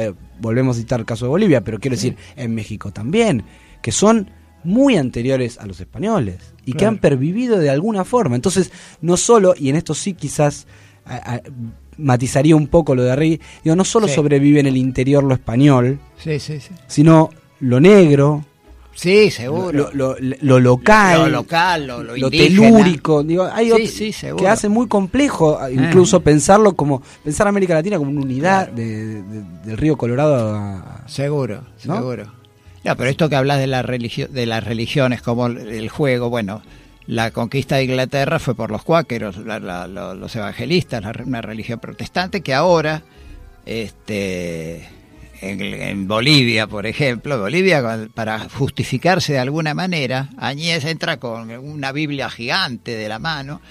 volvemos a citar el caso de Bolivia, pero quiero decir en México también, que son muy anteriores a los españoles y que han pervivido de alguna forma. Entonces, no solo, y en esto sí quizás a- a- matizaría un poco lo de digo, no solo sobrevive en el interior lo español, Sí, sí, sí. sino lo negro, Sí, seguro. lo, lo- lo local, Lo local, lo- lo telúrico, digo, hay Sí, que hace muy complejo ah, incluso pensarlo como pensar América Latina como una unidad de- de- del río Colorado a- Seguro, ¿No? seguro. No, pero esto que hablas de, la religio- de las religiones como el- juego, bueno, la conquista de Inglaterra fue por los cuáqueros, la- la- lo- los evangelistas, una religión protestante que ahora, este, en, en Bolivia, por ejemplo, Bolivia para justificarse de alguna manera, Añez entra con una Biblia gigante de la mano,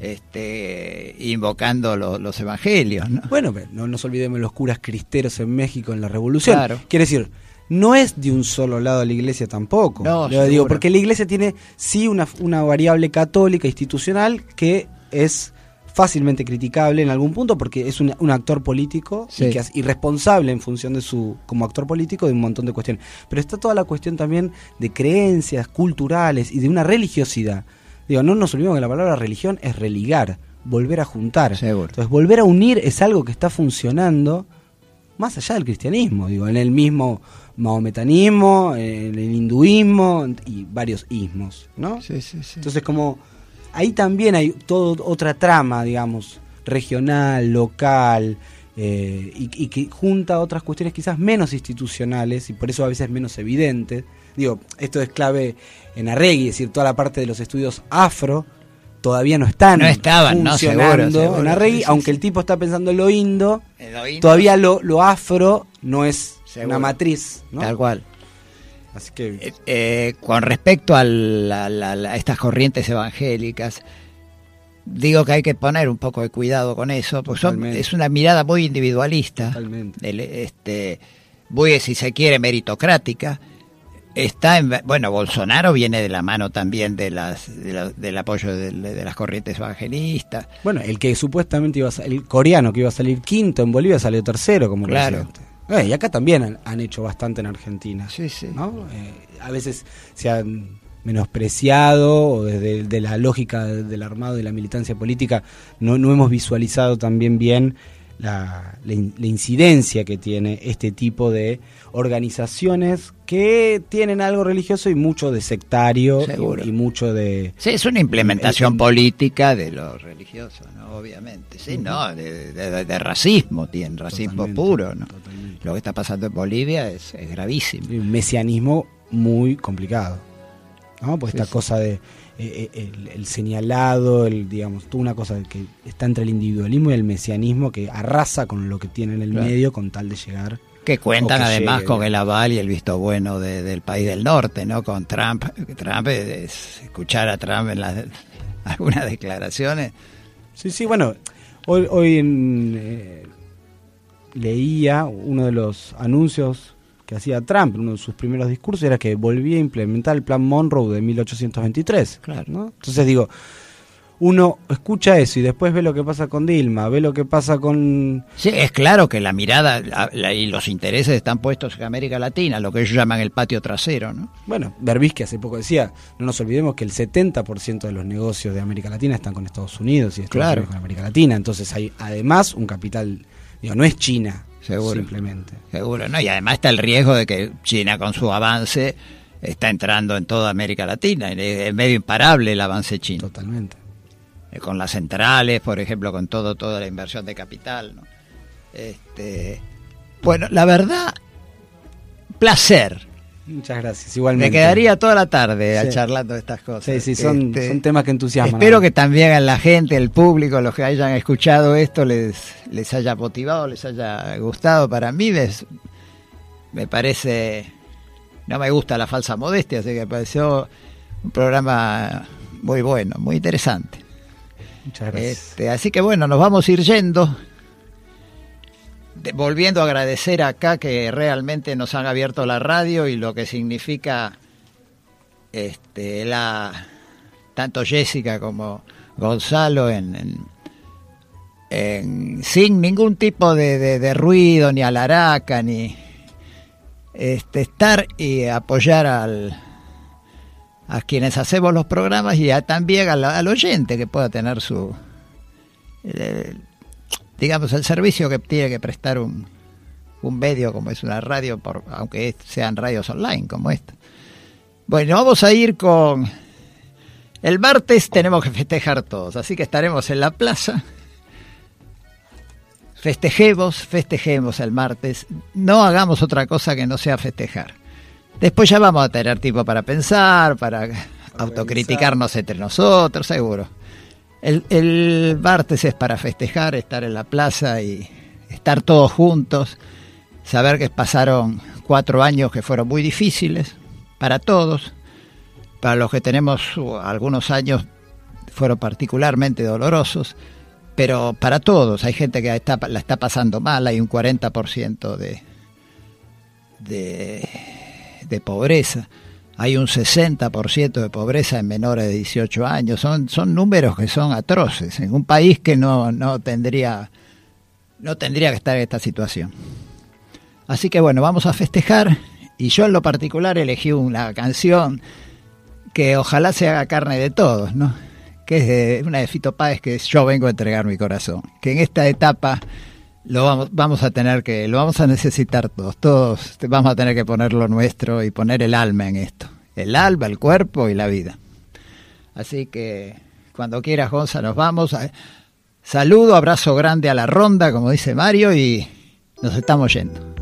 este, invocando lo- los evangelios, ¿no? Bueno, pero no nos olvidemos de los curas cristeros en México en la Revolución. Claro. Quiere decir, no es de un solo lado la iglesia tampoco. No, Lo digo, porque la iglesia tiene sí una, una variable católica institucional que es fácilmente criticable en algún punto porque es un, un actor político Sí. y que es irresponsable en función de su como actor político de un montón de cuestiones. Pero está toda la cuestión también de creencias culturales y de una religiosidad. Digo, no nos olvidemos que la palabra religión es religar, volver a juntar. Entonces, volver a unir es algo que está funcionando más allá del cristianismo, digo, en el mismo mahometanismo, en el hinduismo y varios ismos, ¿no? Sí, sí, sí. Entonces, como ahí también hay toda otra trama, digamos, regional, local, eh, y, y que junta otras cuestiones quizás menos institucionales y por eso a veces menos evidentes. Digo, esto es clave en Arregui, es decir, toda la parte de los estudios afro todavía no están No estaban, no, seguro, funcionando seguro, en Arregui, sí, aunque sí. el tipo está pensando en lo indo, En lo indo. todavía lo, lo afro no es Seguro. una matriz, ¿no? Tal cual. Así que Eh, con respecto a, la- la- la- estas corrientes evangélicas, digo que hay que poner un poco de cuidado con eso, porque son- es una mirada muy individualista, del- este, muy, si se quiere, meritocrática. Está en, bueno, Bolsonaro viene de la mano también de las, de la- del apoyo de, de las corrientes evangelistas. Bueno, el que supuestamente iba a el coreano que iba a salir quinto en Bolivia salió tercero como Claro. presidente. Eh, y acá también han, han hecho bastante en Argentina. Sí, sí. ¿no? Eh, a veces se han menospreciado o desde de la lógica del armado y la militancia política no, no hemos visualizado también bien la, la in- la incidencia que tiene este tipo de organizaciones que tienen algo religioso y mucho de sectario y, y mucho de... Sí, es una implementación Eh, política de lo religioso, ¿no? Obviamente. Sí, no, de, de- de racismo, tiene racismo Totalmente, puro, ¿no? Lo que está pasando en Bolivia es, es gravísimo. un mesianismo muy complicado. ¿no? Pues Sí, esta sí. cosa de eh, eh, el, el señalado, el digamos, toda una cosa que está entre el individualismo y el mesianismo que arrasa con lo que tiene en el Claro. medio con tal de llegar. Que cuentan que además llegue. con el aval y el visto bueno de- del país del norte, ¿no? Con Trump. Trump es, escuchar a Trump en las algunas declaraciones. Sí, sí, bueno, hoy, hoy en, eh, leía uno de los anuncios que hacía Trump, en uno de sus primeros discursos, era que volvía a implementar el plan Monroe de 1823. Claro. ¿no? Entonces digo, uno escucha eso y después ve lo que pasa con Dilma, ve lo que pasa con... Sí, es claro que la mirada la- la- y los intereses están puestos en América Latina, lo que ellos llaman el patio trasero, ¿no? Bueno, Berbisky hace poco decía, no nos olvidemos que el 70% de los negocios de América Latina están con Estados Unidos y Estados Claro. Unidos con América Latina. Entonces hay además un capital, digo, no es China Seguro. simplemente. Seguro, ¿no? Y además está el riesgo de que China con su avance está entrando en toda América Latina. Es medio imparable el avance chino. Totalmente. Eh, Con las centrales, por ejemplo, con todo toda la inversión de capital, ¿no? Este, bueno, la verdad, placer. Muchas gracias, igualmente. Me quedaría toda la tarde Sí. charlando de estas cosas. Sí, sí, son, Este, son temas que entusiasman. Espero que también a la gente, el público, los que hayan escuchado esto, les, les haya motivado, les haya gustado. Para mí les- me parece, no me gusta la falsa modestia, así que me pareció un programa muy bueno, muy interesante. Muchas gracias. Este, así que bueno, nos vamos a ir yendo. Volviendo a agradecer acá que realmente nos han abierto la radio y lo que significa este, la tanto Jessica como Gonzalo en, en- sin ningún tipo de, de- de ruido ni alaraca ni este, estar y apoyar al a quienes hacemos los programas y a- también al, oyente que pueda tener su digamos el servicio que tiene que prestar un, un medio como es una radio por aunque sean radios online como esta. Bueno vamos a ir con el martes tenemos que festejar todos así que estaremos en la plaza. Festejemos festejemos el martes. No hagamos otra cosa que no sea festejar. Después ya vamos a tener tiempo para pensar, para autocriticarnos entre nosotros, seguro. El, el martes es para festejar, estar en la plaza y estar todos juntos, saber que pasaron cuatro años que fueron muy difíciles para todos, para los que tenemos uh, algunos años fueron particularmente dolorosos, pero para todos, hay gente que está, la está pasando mal, hay un 40% de, de de pobreza. Hay un 60% de pobreza en menores de 18 años. Son, son números que son atroces en un país que no, no, tendría, no tendría que estar en esta situación. Así que bueno, vamos a festejar. Y yo en lo particular elegí una canción que ojalá se haga carne de todos, ¿no? Que es de una de Fito Páez que Yo vengo a entregar mi corazón. Que en esta etapa lo vamos, vamos a tener que, lo vamos a necesitar todos, todos vamos a tener que poner lo nuestro y poner el alma en esto, el alma, el cuerpo y la vida. Así que cuando quieras, Gonza, nos vamos. Saludo, abrazo grande a la ronda, como dice Mario, y nos estamos yendo.